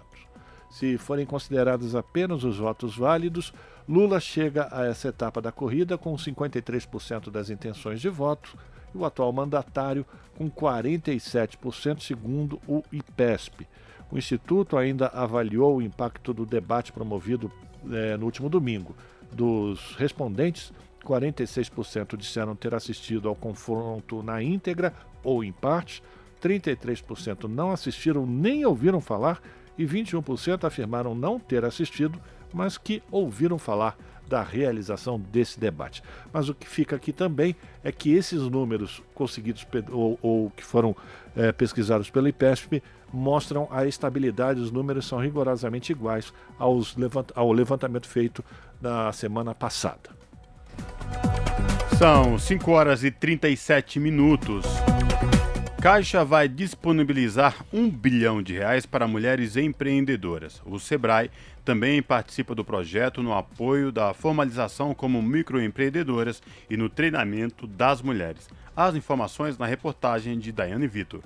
Se forem considerados apenas os votos válidos, Lula chega a essa etapa da corrida com 53% das intenções de voto e o atual mandatário com 47%, segundo o IPESP. O Instituto ainda avaliou o impacto do debate promovido eh, no último domingo. Dos respondentes, 46% disseram ter assistido ao confronto na íntegra ou em parte, 33% não assistiram nem ouviram falar e 21% afirmaram não ter assistido, mas que ouviram falar da realização desse debate. Mas o que fica aqui também é que esses números conseguidos ou, ou que foram é, pesquisados pela IPESP mostram a estabilidade, os números são rigorosamente iguais aos levant ao levantamento feito na semana passada. São 5 horas e 37 minutos. Caixa vai disponibilizar um bilhão de reais para mulheres empreendedoras. O Sebrae também participa do projeto no apoio da formalização como microempreendedoras e no treinamento das mulheres. As informações na reportagem de Daiane Vitor.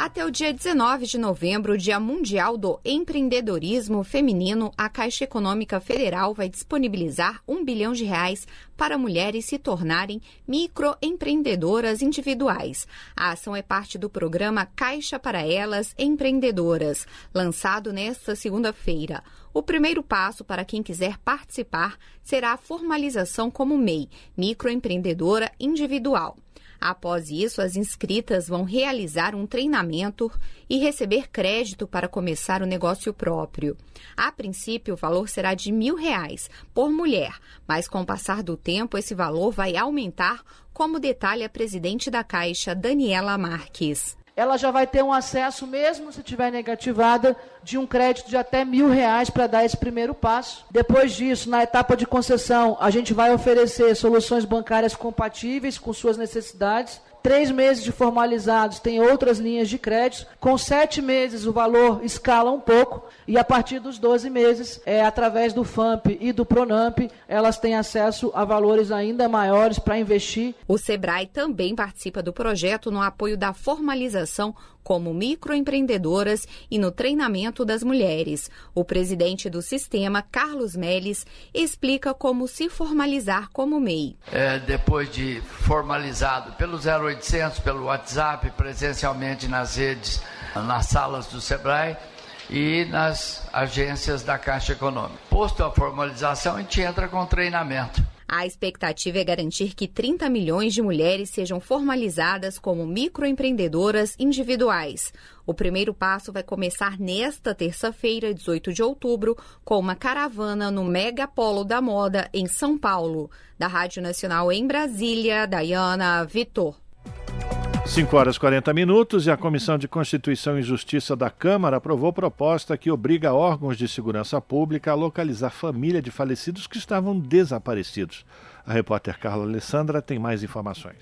Até o dia 19 de novembro, Dia Mundial do Empreendedorismo Feminino, a Caixa Econômica Federal vai disponibilizar um bilhão de reais para mulheres se tornarem microempreendedoras individuais. A ação é parte do programa Caixa para Elas Empreendedoras, lançado nesta segunda-feira. O primeiro passo para quem quiser participar será a formalização como MEI, microempreendedora individual. Após isso, as inscritas vão realizar um treinamento e receber crédito para começar o negócio próprio. A princípio, o valor será de mil reais por mulher, mas com o passar do tempo, esse valor vai aumentar, como detalha a presidente da Caixa, Daniela Marques ela já vai ter um acesso, mesmo se tiver negativada, de um crédito de até mil reais para dar esse primeiro passo. Depois disso, na etapa de concessão, a gente vai oferecer soluções bancárias compatíveis com suas necessidades três meses de formalizados tem outras linhas de crédito. Com sete meses o valor escala um pouco e a partir dos 12 meses, é, através do FAMP e do PRONAMP, elas têm acesso a valores ainda maiores para investir. O SEBRAE também participa do projeto no apoio da formalização como microempreendedoras e no treinamento das mulheres. O presidente do sistema, Carlos Meles, explica como se formalizar como MEI. É, depois de formalizado pelo 0800, pelo WhatsApp, presencialmente nas redes, nas salas do SEBRAE, e nas agências da Caixa Econômica. Posto a formalização, a gente entra com treinamento. A expectativa é garantir que 30 milhões de mulheres sejam formalizadas como microempreendedoras individuais. O primeiro passo vai começar nesta terça-feira, 18 de outubro, com uma caravana no Mega Polo da Moda, em São Paulo. Da Rádio Nacional em Brasília, Dayana Vitor. 5 horas e 40 minutos e a Comissão de Constituição e Justiça da Câmara aprovou proposta que obriga órgãos de segurança pública a localizar família de falecidos que estavam desaparecidos. A repórter Carla Alessandra tem mais informações.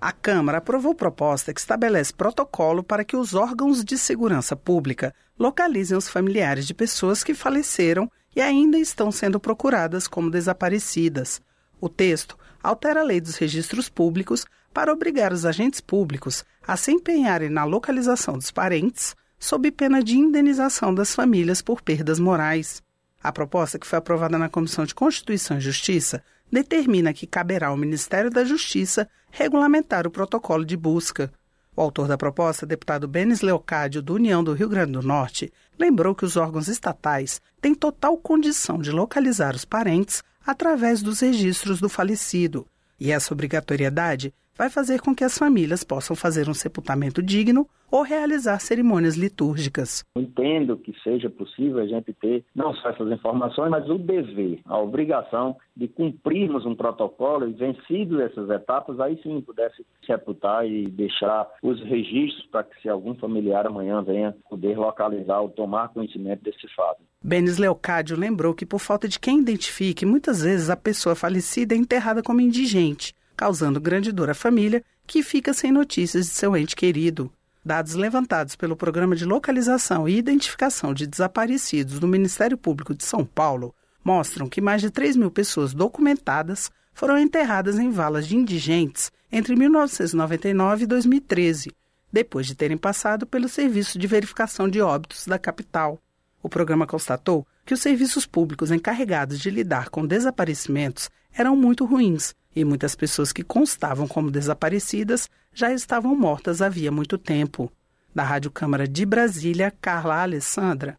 A Câmara aprovou proposta que estabelece protocolo para que os órgãos de segurança pública localizem os familiares de pessoas que faleceram e ainda estão sendo procuradas como desaparecidas. O texto altera a lei dos registros públicos para obrigar os agentes públicos a se empenharem na localização dos parentes, sob pena de indenização das famílias por perdas morais. A proposta, que foi aprovada na Comissão de Constituição e Justiça, determina que caberá ao Ministério da Justiça regulamentar o protocolo de busca. O autor da proposta, deputado Benes Leocádio, do União do Rio Grande do Norte, lembrou que os órgãos estatais têm total condição de localizar os parentes através dos registros do falecido, e essa obrigatoriedade vai fazer com que as famílias possam fazer um sepultamento digno ou realizar cerimônias litúrgicas. Entendo que seja possível a gente ter não só essas informações, mas o dever, a obrigação de cumprirmos um protocolo e vencidos essas etapas, aí sim pudesse sepultar e deixar os registros para que se algum familiar amanhã venha poder localizar ou tomar conhecimento desse fato. Benes Leocádio lembrou que por falta de quem identifique, muitas vezes a pessoa falecida é enterrada como indigente causando grande dor à família, que fica sem notícias de seu ente querido. Dados levantados pelo Programa de Localização e Identificação de Desaparecidos do Ministério Público de São Paulo mostram que mais de 3 mil pessoas documentadas foram enterradas em valas de indigentes entre 1999 e 2013, depois de terem passado pelo Serviço de Verificação de Óbitos da capital. O programa constatou que os serviços públicos encarregados de lidar com desaparecimentos eram muito ruins e muitas pessoas que constavam como desaparecidas já estavam mortas havia muito tempo. Da Rádio Câmara de Brasília, Carla Alessandra.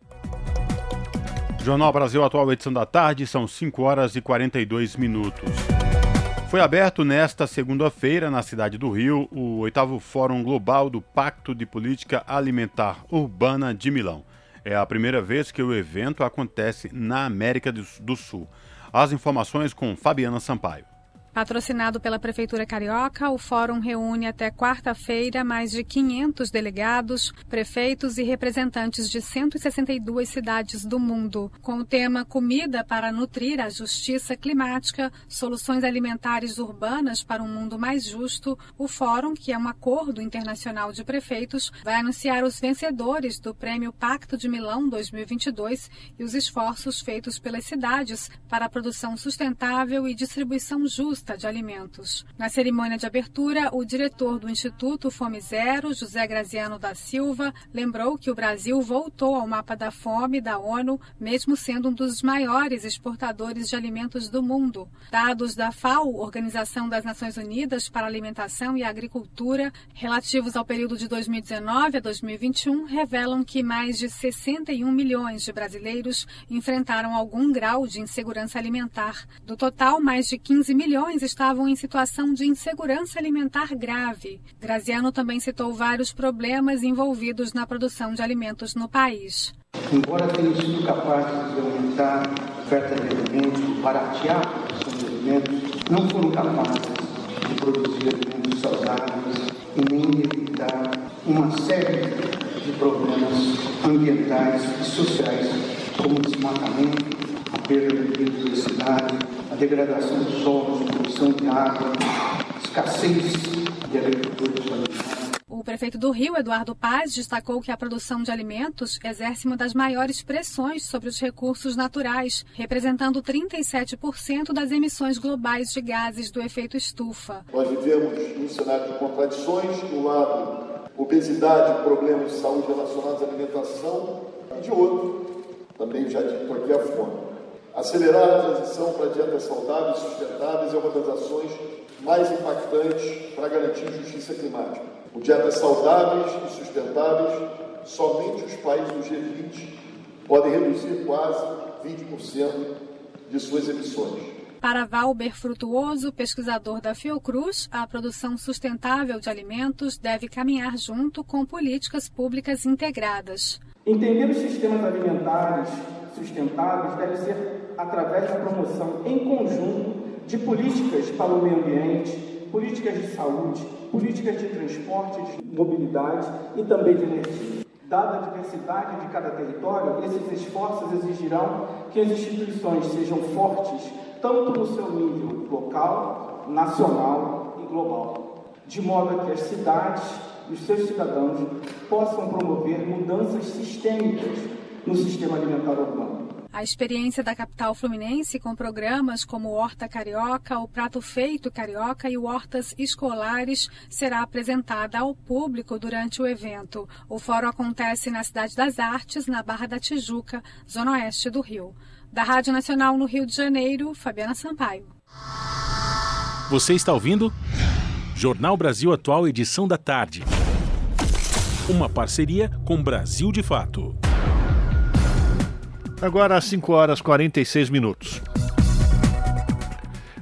Jornal Brasil Atual, edição da tarde, são 5 horas e 42 minutos. Foi aberto nesta segunda-feira, na cidade do Rio, o oitavo Fórum Global do Pacto de Política Alimentar Urbana de Milão. É a primeira vez que o evento acontece na América do Sul. As informações com Fabiana Sampaio. Patrocinado pela Prefeitura Carioca, o fórum reúne até quarta-feira mais de 500 delegados, prefeitos e representantes de 162 cidades do mundo, com o tema Comida para nutrir a justiça climática, soluções alimentares urbanas para um mundo mais justo. O fórum, que é um acordo internacional de prefeitos, vai anunciar os vencedores do Prêmio Pacto de Milão 2022 e os esforços feitos pelas cidades para a produção sustentável e distribuição justa de alimentos. Na cerimônia de abertura, o diretor do Instituto Fome Zero, José Graziano da Silva, lembrou que o Brasil voltou ao mapa da fome da ONU, mesmo sendo um dos maiores exportadores de alimentos do mundo. Dados da FAO, Organização das Nações Unidas para a Alimentação e Agricultura, relativos ao período de 2019 a 2021, revelam que mais de 61 milhões de brasileiros enfrentaram algum grau de insegurança alimentar. Do total, mais de 15 milhões estavam em situação de insegurança alimentar grave. Graziano também citou vários problemas envolvidos na produção de alimentos no país. Embora tenham sido capazes de aumentar a oferta de alimentos, baratear a produção de alimentos, não foram capazes de produzir alimentos saudáveis e nem de evitar uma série de problemas ambientais e sociais, como desmatamento, a perda de biodiversidade, a degradação do solo, poluição de água, escassez de agricultores familiares. O prefeito do Rio, Eduardo Paz, destacou que a produção de alimentos exerce uma das maiores pressões sobre os recursos naturais, representando 37% das emissões globais de gases do efeito estufa. Nós vivemos um cenário de contradições, de um lado, obesidade, problemas de saúde relacionados à alimentação, e de outro, também já dito aqui, a fome. Acelerar a transição para dietas saudáveis e sustentáveis é uma das ações mais impactantes para garantir justiça climática. Com dietas saudáveis e sustentáveis, somente os países do G20 podem reduzir quase 20% de suas emissões. Para Valber Frutuoso, pesquisador da Fiocruz, a produção sustentável de alimentos deve caminhar junto com políticas públicas integradas. Entender os sistemas alimentares sustentáveis deve ser através da promoção em conjunto de políticas para o meio ambiente, políticas de saúde, políticas de transporte, de mobilidade e também de energia. Dada a diversidade de cada território, esses esforços exigirão que as instituições sejam fortes tanto no seu nível local, nacional e global, de modo que as cidades e os seus cidadãos possam promover mudanças sistêmicas no sistema alimentar urbano. A experiência da capital fluminense com programas como Horta Carioca, o Prato Feito Carioca e Hortas Escolares será apresentada ao público durante o evento. O fórum acontece na Cidade das Artes, na Barra da Tijuca, zona oeste do Rio. Da Rádio Nacional no Rio de Janeiro, Fabiana Sampaio. Você está ouvindo? Jornal Brasil Atual, edição da tarde. Uma parceria com Brasil de Fato. Agora às 5 horas e 46 minutos.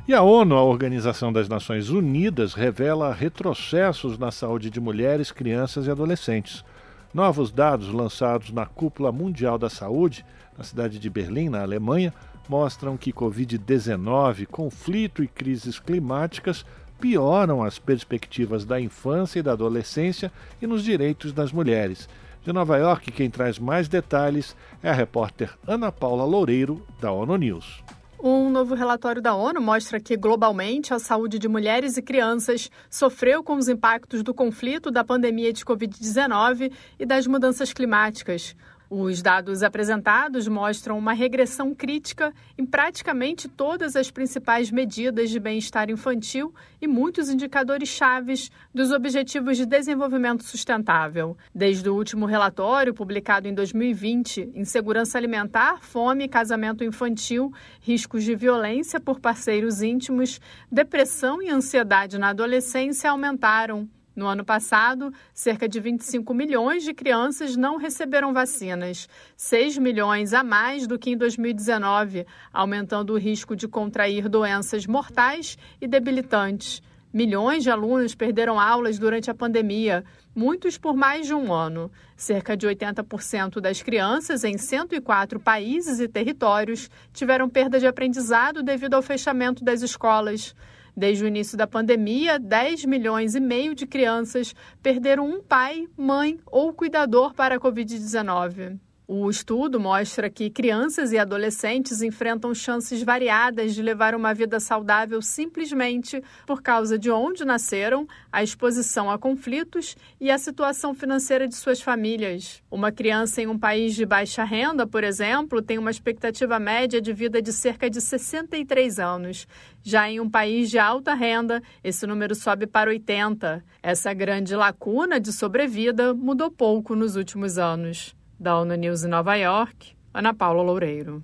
E a ONU, a Organização das Nações Unidas, revela retrocessos na saúde de mulheres, crianças e adolescentes. Novos dados lançados na Cúpula Mundial da Saúde, na cidade de Berlim, na Alemanha, mostram que Covid-19, conflito e crises climáticas pioram as perspectivas da infância e da adolescência e nos direitos das mulheres. De Nova York, quem traz mais detalhes é a repórter Ana Paula Loureiro, da ONU News. Um novo relatório da ONU mostra que, globalmente, a saúde de mulheres e crianças sofreu com os impactos do conflito, da pandemia de Covid-19 e das mudanças climáticas. Os dados apresentados mostram uma regressão crítica em praticamente todas as principais medidas de bem-estar infantil e muitos indicadores chaves dos Objetivos de Desenvolvimento Sustentável. Desde o último relatório, publicado em 2020, Insegurança Alimentar, Fome, Casamento Infantil, Riscos de Violência por Parceiros Íntimos, Depressão e Ansiedade na Adolescência aumentaram. No ano passado, cerca de 25 milhões de crianças não receberam vacinas, 6 milhões a mais do que em 2019, aumentando o risco de contrair doenças mortais e debilitantes. Milhões de alunos perderam aulas durante a pandemia, muitos por mais de um ano. Cerca de 80% das crianças em 104 países e territórios tiveram perda de aprendizado devido ao fechamento das escolas. Desde o início da pandemia, 10 milhões e meio de crianças perderam um pai, mãe ou cuidador para a Covid-19. O estudo mostra que crianças e adolescentes enfrentam chances variadas de levar uma vida saudável simplesmente por causa de onde nasceram, a exposição a conflitos e a situação financeira de suas famílias. Uma criança em um país de baixa renda, por exemplo, tem uma expectativa média de vida de cerca de 63 anos. Já em um país de alta renda, esse número sobe para 80. Essa grande lacuna de sobrevida mudou pouco nos últimos anos. Da ONU News em Nova York, Ana Paula Loureiro.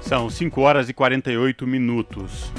São 5 horas e 48 minutos.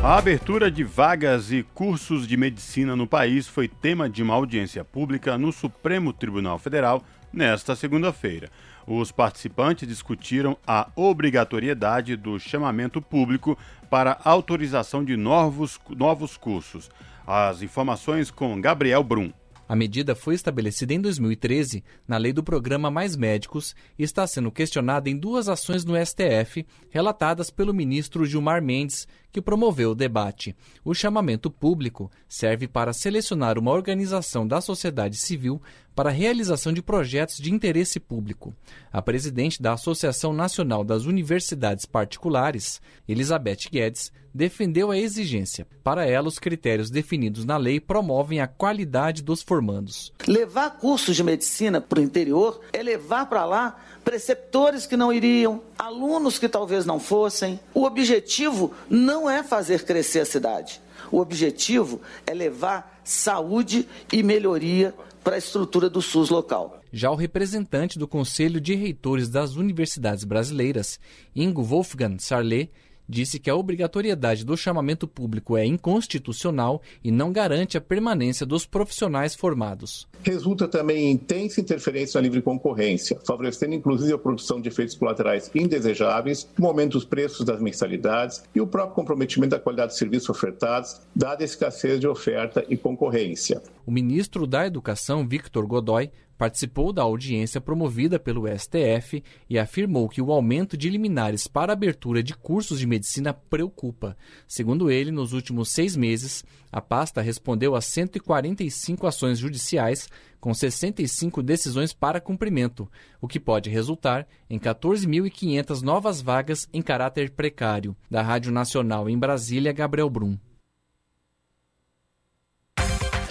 A abertura de vagas e cursos de medicina no país foi tema de uma audiência pública no Supremo Tribunal Federal nesta segunda-feira. Os participantes discutiram a obrigatoriedade do chamamento público para autorização de novos, novos cursos. As informações com Gabriel Brum. A medida foi estabelecida em 2013 na lei do programa Mais Médicos e está sendo questionada em duas ações no STF, relatadas pelo ministro Gilmar Mendes, que promoveu o debate. O chamamento público serve para selecionar uma organização da sociedade civil para a realização de projetos de interesse público. A presidente da Associação Nacional das Universidades Particulares, Elizabeth Guedes, defendeu a exigência. Para ela, os critérios definidos na lei promovem a qualidade dos formandos. Levar cursos de medicina para o interior é levar para lá preceptores que não iriam, alunos que talvez não fossem. O objetivo não é fazer crescer a cidade. O objetivo é levar saúde e melhoria para a estrutura do SUS local. Já o representante do Conselho de Reitores das Universidades Brasileiras, Ingo Wolfgang Sarlet, disse que a obrigatoriedade do chamamento público é inconstitucional e não garante a permanência dos profissionais formados. Resulta também em intensa interferência na livre concorrência, favorecendo inclusive a produção de efeitos colaterais indesejáveis, o aumento dos preços das mensalidades e o próprio comprometimento da qualidade dos serviços ofertados, dada a escassez de oferta e concorrência. O ministro da Educação, Victor Godoy, participou da audiência promovida pelo STF e afirmou que o aumento de liminares para abertura de cursos de medicina preocupa. Segundo ele, nos últimos seis meses, a pasta respondeu a 145 ações judiciais, com 65 decisões para cumprimento, o que pode resultar em 14.500 novas vagas em caráter precário. Da Rádio Nacional em Brasília, Gabriel Brum.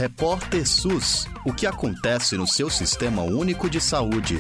Repórter SUS. O que acontece no seu sistema único de saúde?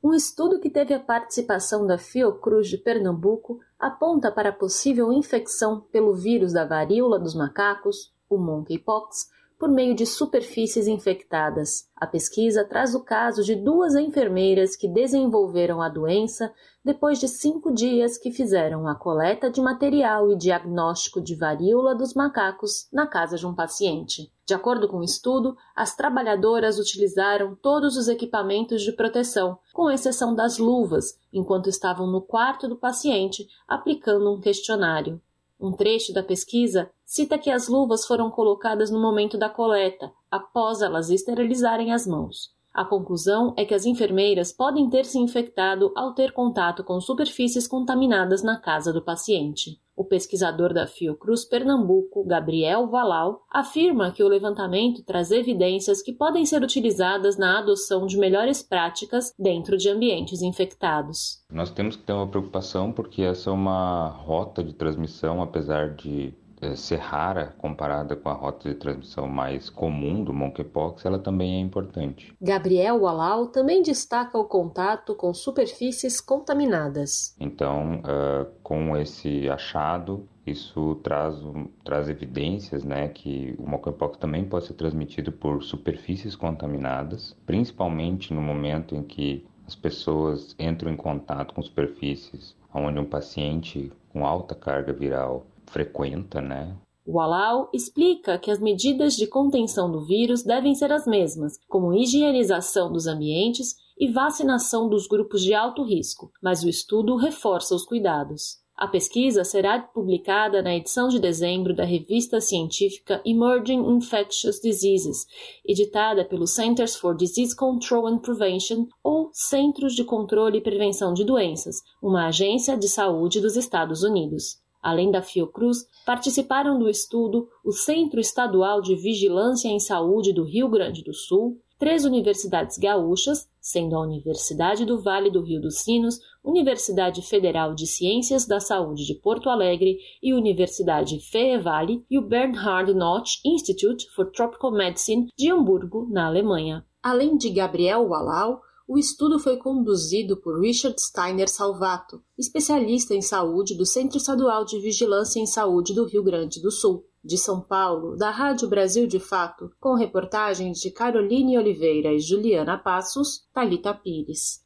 Um estudo que teve a participação da Fiocruz de Pernambuco aponta para possível infecção pelo vírus da varíola dos macacos, o monkeypox, por meio de superfícies infectadas. A pesquisa traz o caso de duas enfermeiras que desenvolveram a doença depois de cinco dias que fizeram a coleta de material e diagnóstico de varíola dos macacos na casa de um paciente. De acordo com o estudo, as trabalhadoras utilizaram todos os equipamentos de proteção, com exceção das luvas, enquanto estavam no quarto do paciente aplicando um questionário. Um trecho da pesquisa cita que as luvas foram colocadas no momento da coleta, após elas esterilizarem as mãos. A conclusão é que as enfermeiras podem ter se infectado ao ter contato com superfícies contaminadas na casa do paciente. O pesquisador da Fiocruz Pernambuco, Gabriel Valau, afirma que o levantamento traz evidências que podem ser utilizadas na adoção de melhores práticas dentro de ambientes infectados. Nós temos que ter uma preocupação porque essa é uma rota de transmissão, apesar de é, ser rara comparada com a rota de transmissão mais comum do monkeypox, ela também é importante. Gabriel Walau também destaca o contato com superfícies contaminadas. Então, uh, com esse achado, isso traz, traz evidências né, que o monkeypox também pode ser transmitido por superfícies contaminadas, principalmente no momento em que as pessoas entram em contato com superfícies onde um paciente com alta carga viral frequenta, né? O Alau explica que as medidas de contenção do vírus devem ser as mesmas, como higienização dos ambientes e vacinação dos grupos de alto risco, mas o estudo reforça os cuidados. A pesquisa será publicada na edição de dezembro da revista científica Emerging Infectious Diseases, editada pelo Centers for Disease Control and Prevention, ou Centros de Controle e Prevenção de Doenças, uma agência de saúde dos Estados Unidos. Além da Fiocruz, participaram do estudo o Centro Estadual de Vigilância em Saúde do Rio Grande do Sul, três universidades gaúchas, sendo a Universidade do Vale do Rio dos Sinos, Universidade Federal de Ciências da Saúde de Porto Alegre e Universidade Valley e o Bernhard Notch Institute for Tropical Medicine de Hamburgo, na Alemanha. Além de Gabriel Wallau, o estudo foi conduzido por Richard Steiner Salvato, especialista em saúde do Centro Estadual de Vigilância em Saúde do Rio Grande do Sul. De São Paulo, da Rádio Brasil de Fato, com reportagens de Caroline Oliveira e Juliana Passos, Talita Pires.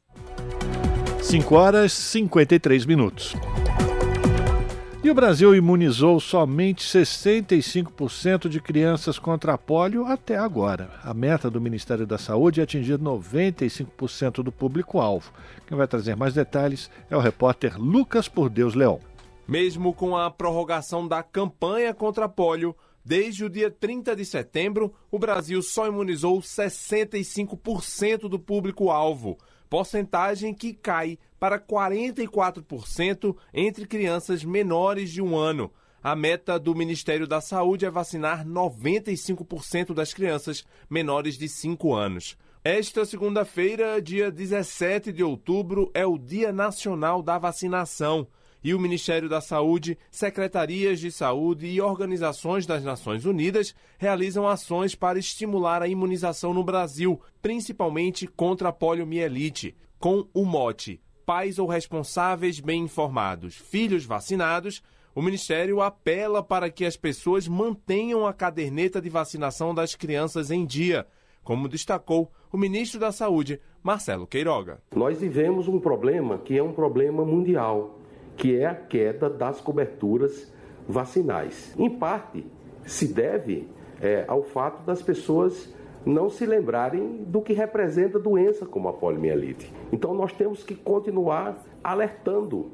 5 horas e 53 minutos. E o Brasil imunizou somente 65% de crianças contra a polio até agora. A meta do Ministério da Saúde é atingir 95% do público-alvo. Quem vai trazer mais detalhes é o repórter Lucas Por Deus Leão. Mesmo com a prorrogação da campanha contra a polio, Desde o dia 30 de setembro, o Brasil só imunizou 65% do público-alvo, porcentagem que cai para 44% entre crianças menores de um ano. A meta do Ministério da Saúde é vacinar 95% das crianças menores de 5 anos. Esta segunda-feira, dia 17 de outubro, é o Dia Nacional da Vacinação e o Ministério da Saúde, secretarias de saúde e organizações das Nações Unidas realizam ações para estimular a imunização no Brasil, principalmente contra a poliomielite, com o mote Pais ou responsáveis bem informados, filhos vacinados. O Ministério apela para que as pessoas mantenham a caderneta de vacinação das crianças em dia, como destacou o ministro da Saúde, Marcelo Queiroga. Nós vivemos um problema que é um problema mundial que é a queda das coberturas vacinais. Em parte, se deve é, ao fato das pessoas não se lembrarem do que representa doença como a poliomielite. Então nós temos que continuar alertando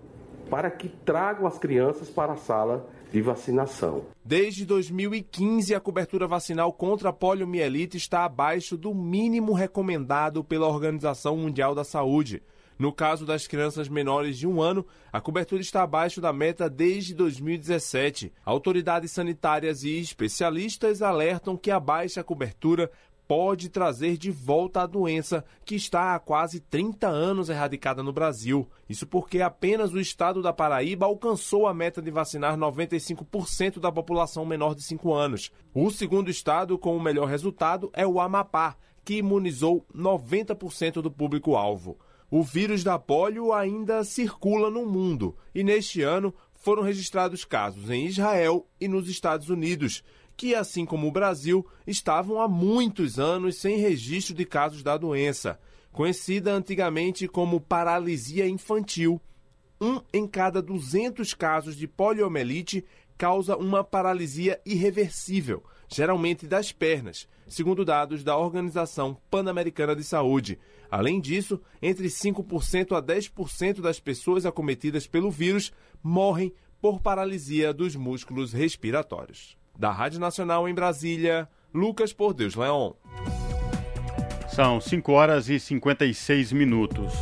para que tragam as crianças para a sala de vacinação. Desde 2015, a cobertura vacinal contra a poliomielite está abaixo do mínimo recomendado pela Organização Mundial da Saúde. No caso das crianças menores de um ano, a cobertura está abaixo da meta desde 2017. Autoridades sanitárias e especialistas alertam que a baixa cobertura pode trazer de volta a doença que está há quase 30 anos erradicada no Brasil. Isso porque apenas o estado da Paraíba alcançou a meta de vacinar 95% da população menor de 5 anos. O segundo estado com o melhor resultado é o Amapá, que imunizou 90% do público-alvo o vírus da polio ainda circula no mundo e neste ano foram registrados casos em Israel e nos Estados Unidos, que, assim como o Brasil, estavam há muitos anos sem registro de casos da doença, conhecida antigamente como paralisia infantil. Um em cada 200 casos de poliomielite causa uma paralisia irreversível, geralmente das pernas, segundo dados da Organização Pan-Americana de Saúde. Além disso, entre 5% a 10% das pessoas acometidas pelo vírus morrem por paralisia dos músculos respiratórios. Da Rádio Nacional em Brasília, Lucas Por Deus Leon. São 5 horas e 56 minutos.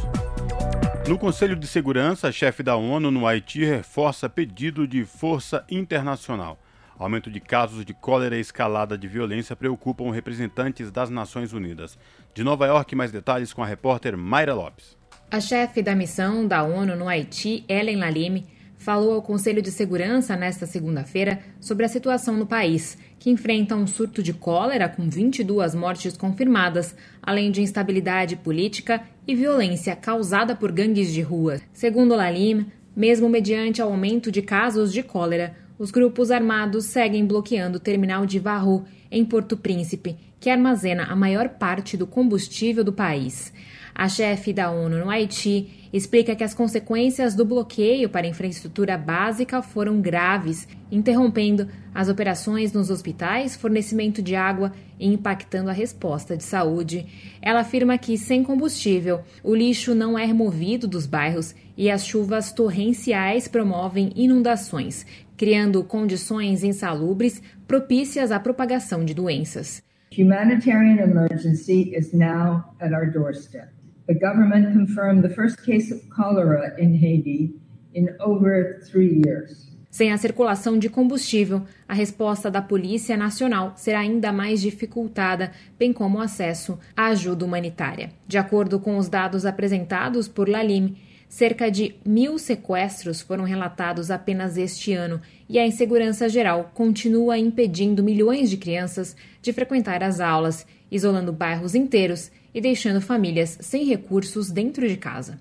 No Conselho de Segurança, chefe da ONU no Haiti reforça pedido de força internacional. Aumento de casos de cólera e escalada de violência preocupam representantes das Nações Unidas. De Nova York, mais detalhes com a repórter Mayra Lopes. A chefe da missão da ONU no Haiti, Ellen Lalime, falou ao Conselho de Segurança nesta segunda-feira sobre a situação no país, que enfrenta um surto de cólera com 22 mortes confirmadas, além de instabilidade política e violência causada por gangues de rua. Segundo Lalime, mesmo mediante aumento de casos de cólera, os grupos armados seguem bloqueando o terminal de Varro, em Porto Príncipe, que armazena a maior parte do combustível do país. A chefe da ONU no Haiti explica que as consequências do bloqueio para infraestrutura básica foram graves, interrompendo as operações nos hospitais, fornecimento de água e impactando a resposta de saúde. Ela afirma que, sem combustível, o lixo não é removido dos bairros e as chuvas torrenciais promovem inundações, criando condições insalubres propícias à propagação de doenças. Humanitarian emergency is now at our doorstep. The government confirmed the first case of cholera in Haiti in over three years. Sem a circulação de combustível, a resposta da Polícia Nacional será ainda mais dificultada, bem como o acesso à ajuda humanitária. De acordo com os dados apresentados por Lalim, Cerca de mil sequestros foram relatados apenas este ano e a insegurança geral continua impedindo milhões de crianças de frequentar as aulas, isolando bairros inteiros e deixando famílias sem recursos dentro de casa.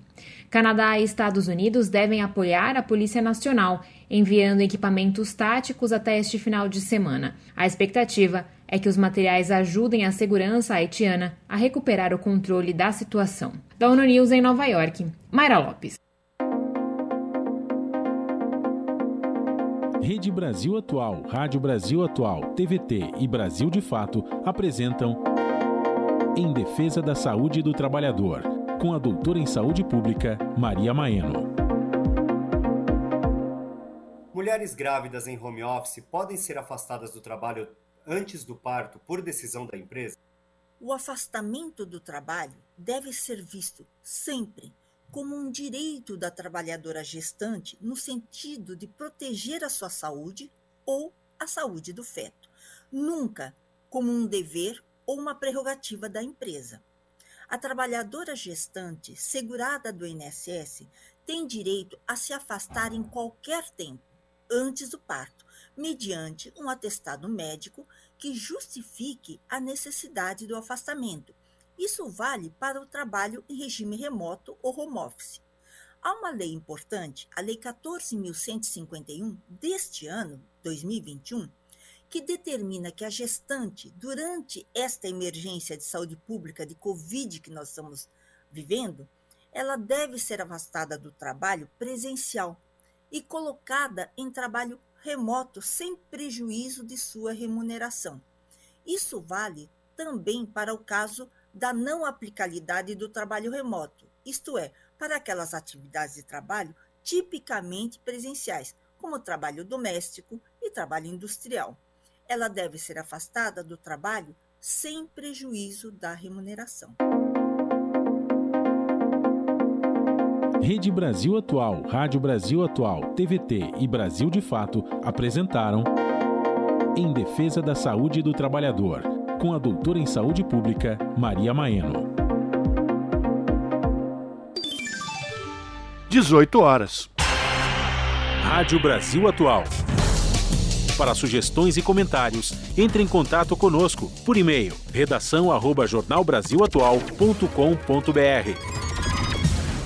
Canadá e Estados Unidos devem apoiar a Polícia Nacional, enviando equipamentos táticos até este final de semana. A expectativa é que os materiais ajudem a segurança haitiana a recuperar o controle da situação. Da ONU News em Nova York, Mayra Lopes. Rede Brasil Atual, Rádio Brasil Atual, TVT e Brasil de Fato apresentam Em Defesa da Saúde do Trabalhador, com a doutora em Saúde Pública, Maria Maeno. Mulheres grávidas em home office podem ser afastadas do trabalho antes do parto por decisão da empresa? O afastamento do trabalho deve ser visto sempre como um direito da trabalhadora gestante no sentido de proteger a sua saúde ou a saúde do feto, nunca como um dever ou uma prerrogativa da empresa. A trabalhadora gestante segurada do INSS tem direito a se afastar em qualquer tempo, antes do parto, mediante um atestado médico que justifique a necessidade do afastamento. Isso vale para o trabalho em regime remoto ou home office. Há uma lei importante, a Lei 14.151 deste ano, 2021, que determina que a gestante, durante esta emergência de saúde pública de Covid que nós estamos vivendo, ela deve ser afastada do trabalho presencial e colocada em trabalho remoto sem prejuízo de sua remuneração. Isso vale também para o caso da não aplicabilidade do trabalho remoto, isto é, para aquelas atividades de trabalho tipicamente presenciais, como trabalho doméstico e trabalho industrial ela deve ser afastada do trabalho sem prejuízo da remuneração. Rede Brasil Atual, Rádio Brasil Atual, TVT e Brasil de Fato apresentaram Em Defesa da Saúde do Trabalhador, com a doutora em Saúde Pública, Maria Maeno. 18 horas. Rádio Brasil Atual. Para sugestões e comentários, entre em contato conosco por e-mail redação@jornalbrasilatual.com.br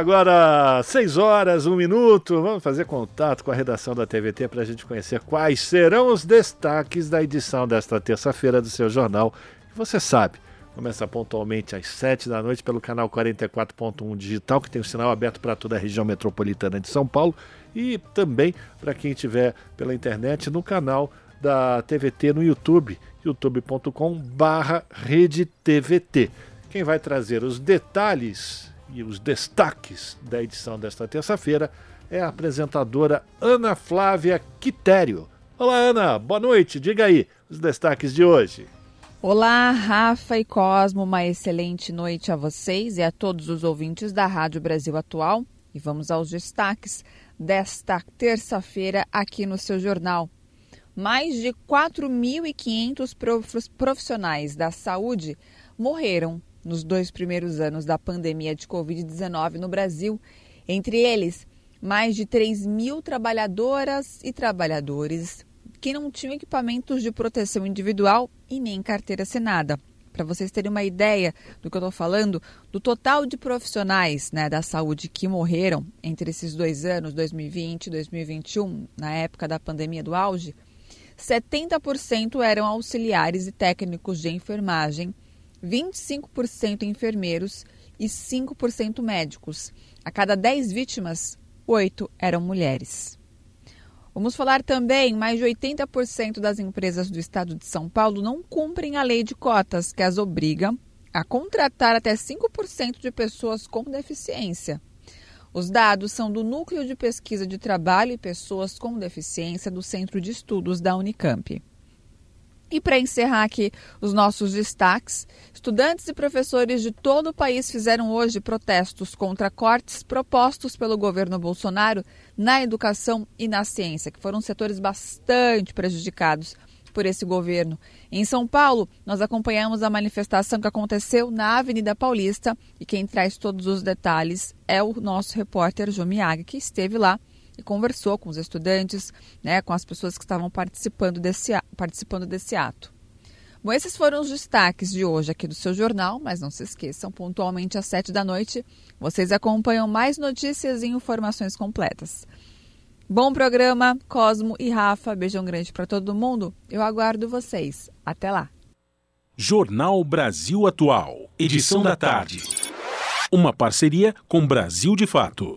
Agora, 6 horas, 1 minuto. Vamos fazer contato com a redação da TVT para a gente conhecer quais serão os destaques da edição desta terça-feira do seu jornal. Você sabe, começa pontualmente às 7 da noite pelo canal 44.1 digital, que tem o sinal aberto para toda a região metropolitana de São Paulo e também para quem estiver pela internet no canal da TVT no YouTube, youtube.com/redetvt. Quem vai trazer os detalhes e os destaques da edição desta terça-feira é a apresentadora Ana Flávia Quitério. Olá, Ana, boa noite. Diga aí os destaques de hoje. Olá, Rafa e Cosmo, uma excelente noite a vocês e a todos os ouvintes da Rádio Brasil Atual. E vamos aos destaques desta terça-feira aqui no seu jornal. Mais de 4.500 profissionais da saúde morreram nos dois primeiros anos da pandemia de Covid-19 no Brasil. Entre eles, mais de 3 mil trabalhadoras e trabalhadores que não tinham equipamentos de proteção individual e nem carteira assinada. Para vocês terem uma ideia do que eu estou falando, do total de profissionais né, da saúde que morreram entre esses dois anos, 2020 e 2021, na época da pandemia do auge, 70% eram auxiliares e técnicos de enfermagem 25% enfermeiros e 5% médicos. A cada 10 vítimas, 8 eram mulheres. Vamos falar também, mais de 80% das empresas do estado de São Paulo não cumprem a lei de cotas, que as obriga a contratar até 5% de pessoas com deficiência. Os dados são do Núcleo de Pesquisa de Trabalho e Pessoas com Deficiência do Centro de Estudos da Unicamp. E para encerrar aqui os nossos destaques, estudantes e professores de todo o país fizeram hoje protestos contra cortes propostos pelo governo Bolsonaro na educação e na ciência, que foram setores bastante prejudicados por esse governo. Em São Paulo, nós acompanhamos a manifestação que aconteceu na Avenida Paulista e quem traz todos os detalhes é o nosso repórter João Miyagi, que esteve lá e conversou com os estudantes, né, com as pessoas que estavam participando desse, participando desse ato. Bom, esses foram os destaques de hoje aqui do seu jornal, mas não se esqueçam, pontualmente às sete da noite, vocês acompanham mais notícias e informações completas. Bom programa, Cosmo e Rafa. Beijão grande para todo mundo. Eu aguardo vocês. Até lá. Jornal Brasil Atual. edição da tarde. Uma parceria com Brasil de Fato.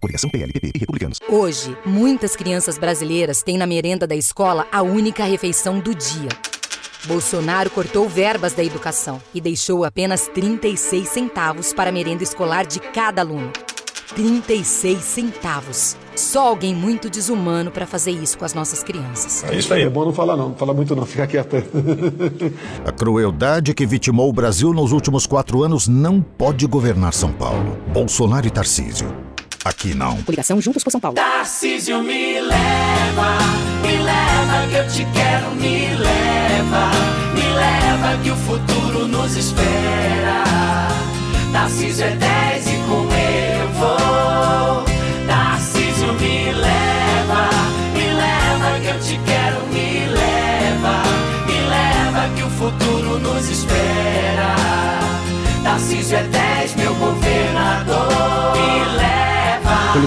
Coligação PLPP e Republicanos. Hoje, muitas crianças brasileiras têm na merenda da escola a única refeição do dia. Bolsonaro cortou verbas da educação e deixou apenas 36 centavos para a merenda escolar de cada aluno. 36 centavos. Só alguém muito desumano para fazer isso com as nossas crianças. É isso aí. É bom não falar não, não falar muito não, fica quieto. [laughs] A crueldade que vitimou o Brasil nos últimos quatro anos não pode governar São Paulo. Bolsonaro e Tarcísio. Aqui não. Coligação Juntos por São Paulo. Tarcísio me leva, me leva que eu te quero, me leva, me leva que o futuro nos espera. Tarcísio é 10 e com ele eu vou. Tarcísio me leva,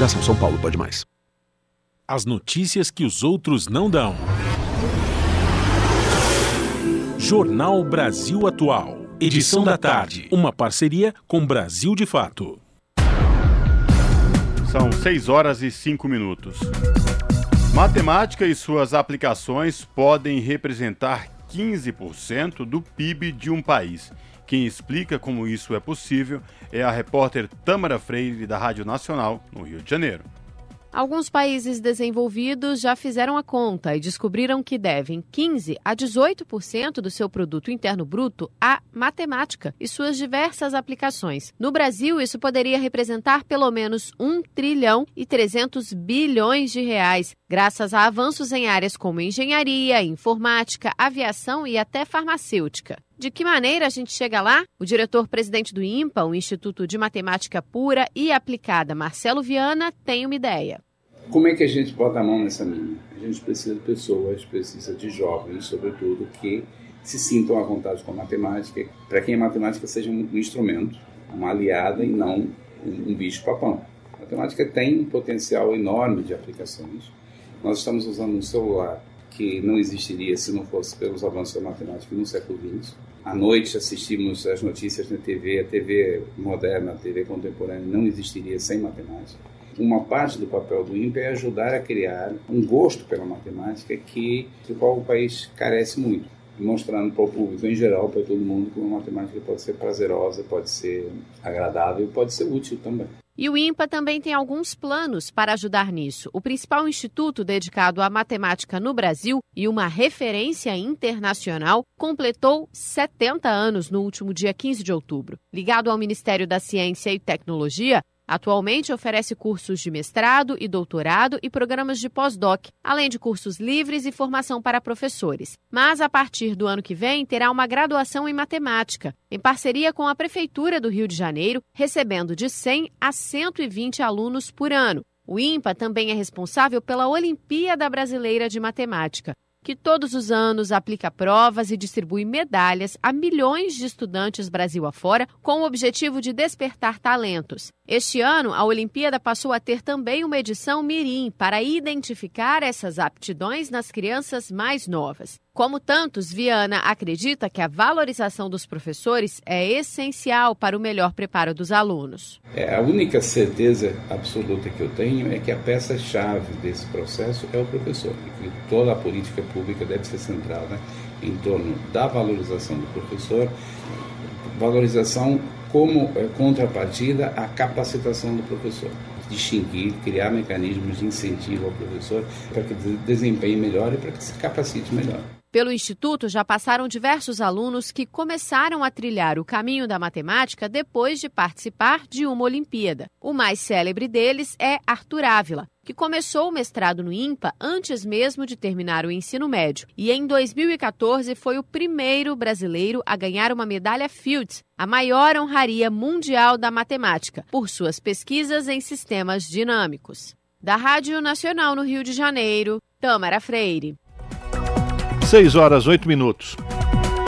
Coligação São Paulo pode mais. As notícias que os outros não dão. Jornal Brasil Atual. Edição da tarde. Uma parceria com Brasil de Fato. São 6 horas e 5 minutos. Matemática e suas aplicações podem representar 15% do PIB de um país. Quem explica como isso é possível é a repórter Tâmara Freire, da Rádio Nacional, no Rio de Janeiro. Alguns países desenvolvidos já fizeram a conta e descobriram que devem 15 a 18% do seu produto interno bruto à matemática e suas diversas aplicações. No Brasil, isso poderia representar pelo menos 1 trilhão e 300 bilhões de reais, graças a avanços em áreas como engenharia, informática, aviação e até farmacêutica. De que maneira a gente chega lá? O diretor-presidente do INPA, o Instituto de Matemática Pura e Aplicada, Marcelo Viana, tem uma ideia. Como é que a gente bota a mão nessa mina? A gente precisa de pessoas, precisa de jovens, sobretudo, que se sintam à vontade com a matemática, para quem a matemática seja um instrumento, uma aliada e não um bicho-papão. A matemática tem um potencial enorme de aplicações. Nós estamos usando um celular que não existiria se não fosse pelos avanços da matemática no século XX. À noite assistimos as notícias na TV, a TV moderna, a TV contemporânea não existiria sem matemática. Uma parte do papel do INPE é ajudar a criar um gosto pela matemática que do qual o país carece muito, mostrando para o público em geral, para todo mundo, que uma matemática pode ser prazerosa, pode ser agradável, pode ser útil também. E o INPA também tem alguns planos para ajudar nisso. O principal instituto dedicado à matemática no Brasil e uma referência internacional completou 70 anos no último dia 15 de outubro. Ligado ao Ministério da Ciência e Tecnologia, Atualmente oferece cursos de mestrado e doutorado e programas de pós-doc, além de cursos livres e formação para professores. Mas a partir do ano que vem terá uma graduação em matemática, em parceria com a Prefeitura do Rio de Janeiro, recebendo de 100 a 120 alunos por ano. O INPA também é responsável pela Olimpíada Brasileira de Matemática, que todos os anos aplica provas e distribui medalhas a milhões de estudantes Brasil afora com o objetivo de despertar talentos. Este ano, a Olimpíada passou a ter também uma edição Mirim para identificar essas aptidões nas crianças mais novas. Como tantos, Viana acredita que a valorização dos professores é essencial para o melhor preparo dos alunos. É, a única certeza absoluta que eu tenho é que a peça-chave desse processo é o professor, e toda a política pública deve ser centrada em torno da valorização do professor, valorização como é, contrapartida à capacitação do professor. Distinguir, criar mecanismos de incentivo ao professor para que desempenhe melhor e para que se capacite melhor. Pelo Instituto já passaram diversos alunos que começaram a trilhar o caminho da matemática depois de participar de uma Olimpíada. O mais célebre deles é Arthur Ávila, que começou o mestrado no INPA antes mesmo de terminar o ensino médio e em 2014 foi o primeiro brasileiro a ganhar uma medalha Fields, a maior honraria mundial da matemática, por suas pesquisas em sistemas dinâmicos. Da Rádio Nacional no Rio de Janeiro, Tamara Freire. 6 horas 8 minutos.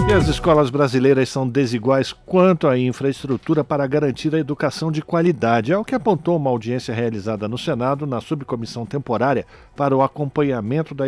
E as escolas brasileiras são desiguais quanto à infraestrutura para garantir a educação de qualidade. É o que apontou uma audiência realizada no Senado na subcomissão temporária para o acompanhamento da,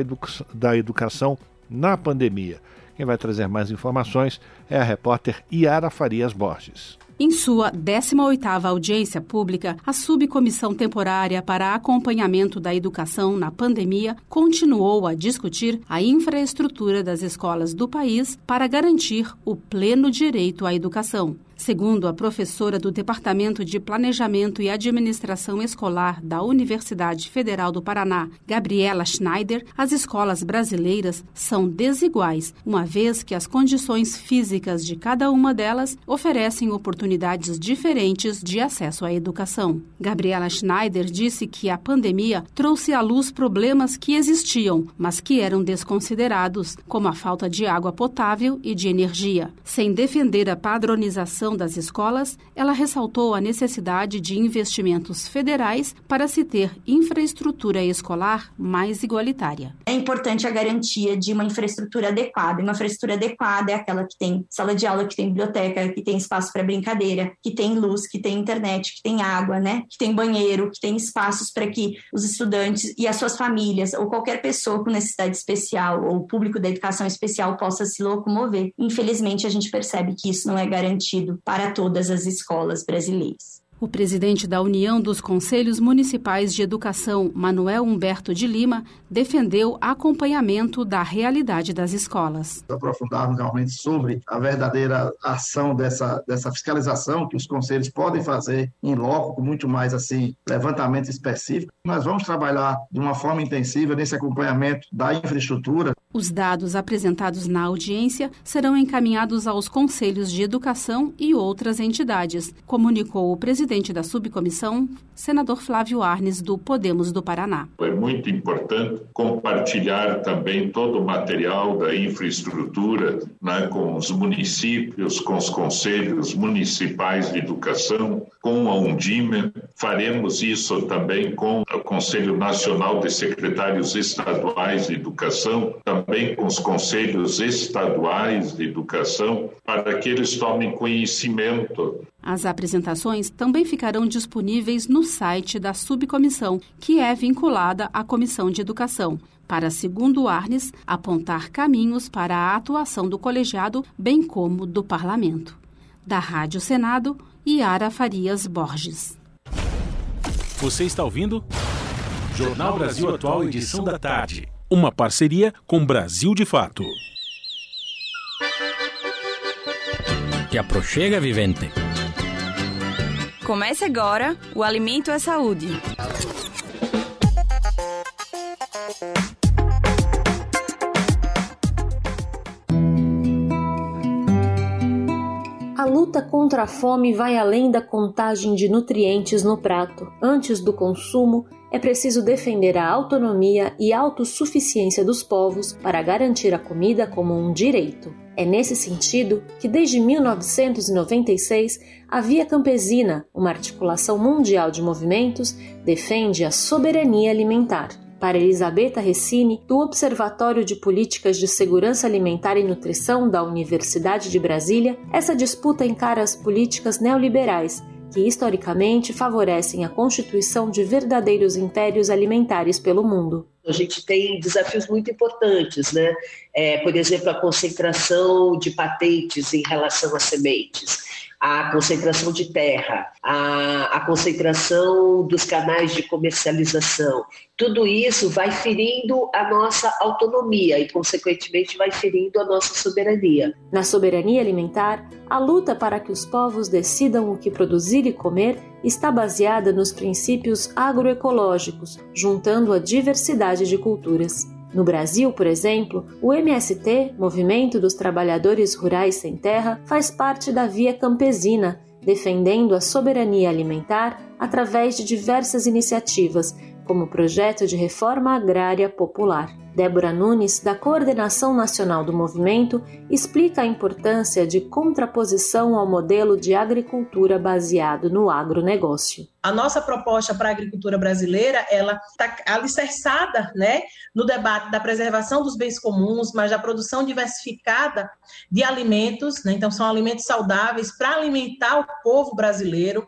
da educação na pandemia. Quem vai trazer mais informações é a repórter Iara Farias Borges. Em sua 18ª audiência pública, a Subcomissão Temporária para Acompanhamento da Educação na Pandemia continuou a discutir a infraestrutura das escolas do país para garantir o pleno direito à educação. Segundo a professora do Departamento de Planejamento e Administração Escolar da Universidade Federal do Paraná, Gabriela Schneider, as escolas brasileiras são desiguais, uma vez que as condições físicas de cada uma delas oferecem oportunidades diferentes de acesso à educação. Gabriela Schneider disse que a pandemia trouxe à luz problemas que existiam, mas que eram desconsiderados, como a falta de água potável e de energia. Sem defender a padronização das escolas, ela ressaltou a necessidade de investimentos federais para se ter infraestrutura escolar mais igualitária. É importante a garantia de uma infraestrutura adequada. Uma infraestrutura adequada é aquela que tem sala de aula, que tem biblioteca, que tem espaço para brincadeira, que tem luz, que tem internet, que tem água, né? Que tem banheiro, que tem espaços para que os estudantes e as suas famílias ou qualquer pessoa com necessidade especial ou público da educação especial possa se locomover. Infelizmente, a gente percebe que isso não é garantido para todas as escolas brasileiras. O presidente da União dos Conselhos Municipais de Educação, Manuel Humberto de Lima, defendeu acompanhamento da realidade das escolas. Aprofundarmos realmente sobre a verdadeira ação dessa, dessa fiscalização que os conselhos podem fazer em loco, com muito mais assim levantamento específico. Nós vamos trabalhar de uma forma intensiva nesse acompanhamento da infraestrutura. Os dados apresentados na audiência serão encaminhados aos conselhos de educação e outras entidades, comunicou o presidente da subcomissão, senador Flávio Arnes, do Podemos do Paraná. É muito importante compartilhar também todo o material da infraestrutura né, com os municípios, com os conselhos municipais de educação, com a Undime. Faremos isso também com o Conselho Nacional de Secretários Estaduais de Educação, também com os conselhos estaduais de educação, para que eles tomem conhecimento. As apresentações também ficarão disponíveis no site da subcomissão, que é vinculada à Comissão de Educação, para, segundo Arnes, apontar caminhos para a atuação do colegiado, bem como do parlamento. Da Rádio Senado, Yara Farias Borges. Você está ouvindo? Jornal Brasil Atual, edição da tarde uma parceria com Brasil de Fato. Te aproxega, vivente. Comece agora o Alimento é Saúde. A luta contra a fome vai além da contagem de nutrientes no prato. Antes do consumo, é preciso defender a autonomia e autossuficiência dos povos para garantir a comida como um direito. É nesse sentido que, desde 1996, a Via Campesina, uma articulação mundial de movimentos, defende a soberania alimentar. Para Elisabetta Recini, do Observatório de Políticas de Segurança Alimentar e Nutrição da Universidade de Brasília, essa disputa encara as políticas neoliberais que historicamente favorecem a constituição de verdadeiros impérios alimentares pelo mundo. A gente tem desafios muito importantes, né? É, por exemplo, a concentração de patentes em relação às sementes a concentração de terra, a, a concentração dos canais de comercialização. Tudo isso vai ferindo a nossa autonomia e, consequentemente, vai ferindo a nossa soberania. Na soberania alimentar, a luta para que os povos decidam o que produzir e comer está baseada nos princípios agroecológicos, juntando a diversidade de culturas. No Brasil, por exemplo, o MST, Movimento dos Trabalhadores Rurais Sem Terra, faz parte da Via Campesina, defendendo a soberania alimentar através de diversas iniciativas, como projeto de reforma agrária popular. Débora Nunes, da Coordenação Nacional do Movimento, explica a importância de contraposição ao modelo de agricultura baseado no agronegócio. A nossa proposta para a agricultura brasileira, ela está alicerçada né, no debate da preservação dos bens comuns, mas da produção diversificada de alimentos, né, então são alimentos saudáveis para alimentar o povo brasileiro,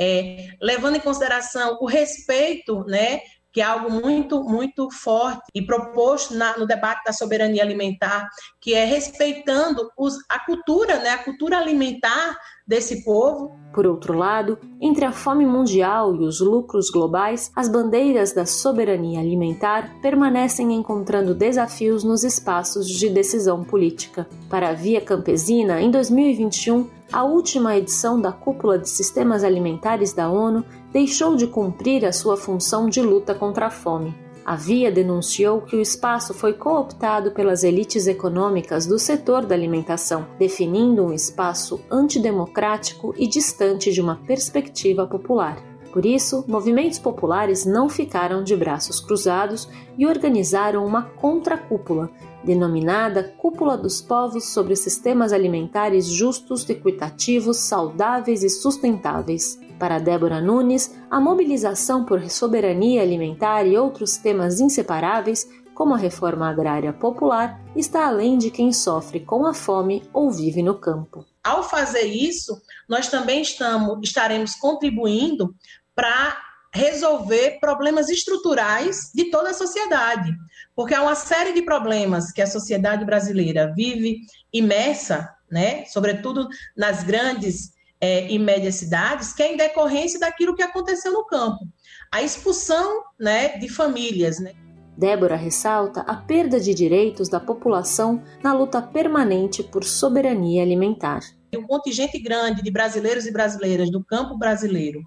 é, levando em consideração o respeito, né, que é algo muito, muito forte e proposto na, no debate da soberania alimentar, que é respeitando os, a cultura, né, a cultura alimentar desse povo. Por outro lado, entre a fome mundial e os lucros globais, as bandeiras da soberania alimentar permanecem encontrando desafios nos espaços de decisão política. Para a Via Campesina, em 2021, a última edição da Cúpula de Sistemas Alimentares da ONU deixou de cumprir a sua função de luta contra a fome. A Via denunciou que o espaço foi cooptado pelas elites econômicas do setor da alimentação, definindo um espaço antidemocrático e distante de uma perspectiva popular. Por isso, movimentos populares não ficaram de braços cruzados e organizaram uma contracúpula, denominada Cúpula dos Povos sobre Sistemas Alimentares Justos, Equitativos, Saudáveis e Sustentáveis. Para Débora Nunes, a mobilização por soberania alimentar e outros temas inseparáveis, como a reforma agrária popular, está além de quem sofre com a fome ou vive no campo. Ao fazer isso, nós também estamos, estaremos contribuindo para resolver problemas estruturais de toda a sociedade, porque há uma série de problemas que a sociedade brasileira vive imersa, né, sobretudo nas grandes é, e médias cidades, que é em decorrência daquilo que aconteceu no campo. A expulsão né, de famílias. Né? Débora ressalta a perda de direitos da população na luta permanente por soberania alimentar. Um contingente grande de brasileiros e brasileiras do campo brasileiro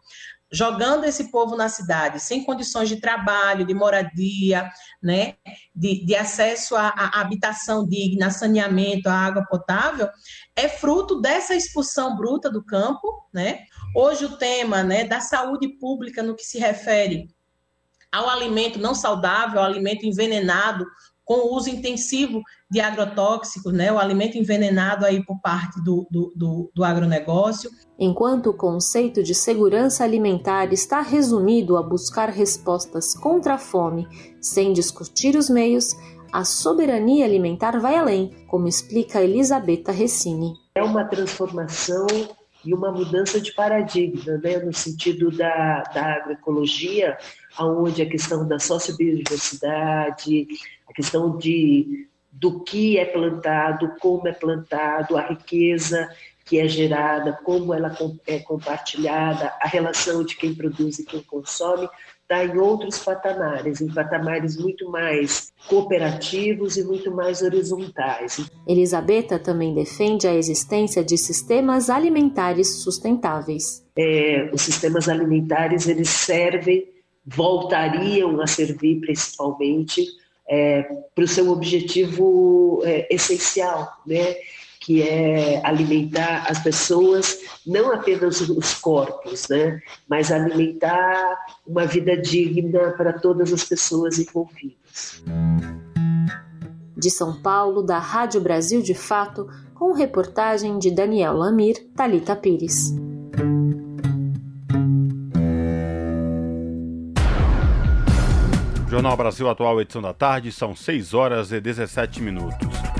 jogando esse povo na cidade, sem condições de trabalho, de moradia, né, de, de acesso à, habitação digna, saneamento, à água potável, é fruto dessa expulsão bruta do campo, né? Hoje o tema, né, da saúde pública no que se refere ao alimento não saudável, ao alimento envenenado, com o uso intensivo de agrotóxicos, né, o alimento envenenado aí por parte do, do, do, do agronegócio. Enquanto o conceito de segurança alimentar está resumido a buscar respostas contra a fome, sem discutir os meios, a soberania alimentar vai além, como explica Elisabetta Recini. É uma transformação e uma mudança de paradigma, né, no sentido da, da agroecologia, onde a questão da sociobiodiversidade, a questão de do que é plantado, como é plantado, a riqueza que é gerada, como ela é compartilhada, a relação de quem produz e quem consome, está em outros patamares, em patamares muito mais cooperativos e muito mais horizontais. Elisabetta também defende a existência de sistemas alimentares sustentáveis. É, os sistemas alimentares eles servem, voltariam a servir principalmente é, para o seu objetivo é, essencial, né? Que é alimentar as pessoas, não apenas os corpos, né? mas alimentar uma vida digna para todas as pessoas envolvidas. De São Paulo, da Rádio Brasil de Fato, com reportagem de Daniel Lamir, Talita Pires. Jornal Brasil Atual, edição da tarde, são 6 horas e 17 minutos.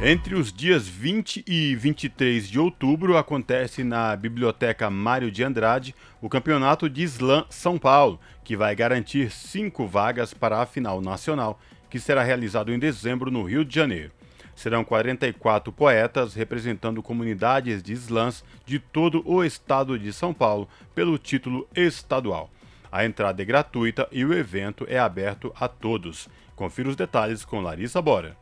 Entre os dias 20 e 23 de outubro acontece na Biblioteca Mário de Andrade o Campeonato de Slam São Paulo, que vai garantir cinco vagas para a final nacional, que será realizado em dezembro no Rio de Janeiro. Serão 44 poetas representando comunidades de slams de todo o estado de São Paulo pelo título estadual. A entrada é gratuita e o evento é aberto a todos. Confira os detalhes com Larissa Bora.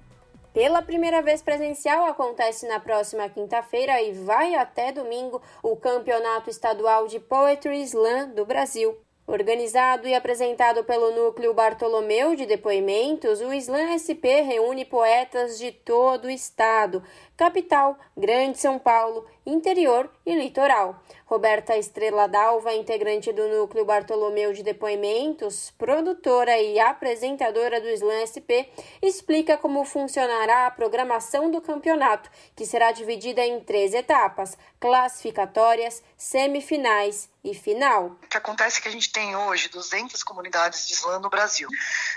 Pela primeira vez presencial, acontece na próxima quinta-feira e vai até domingo o Campeonato Estadual de Poetry Slam do Brasil. Organizado e apresentado pelo Núcleo Bartolomeu de Depoimentos, o Slam SP reúne poetas de todo o estado, capital, Grande São Paulo, interior e litoral. Roberta Estrela Dalva, integrante do Núcleo Bartolomeu de Depoimentos, produtora e apresentadora do Slam SP, explica como funcionará a programação do campeonato, que será dividida em três etapas: classificatórias, semifinais e final. O que acontece é que a gente tem hoje 200 comunidades de slam no Brasil.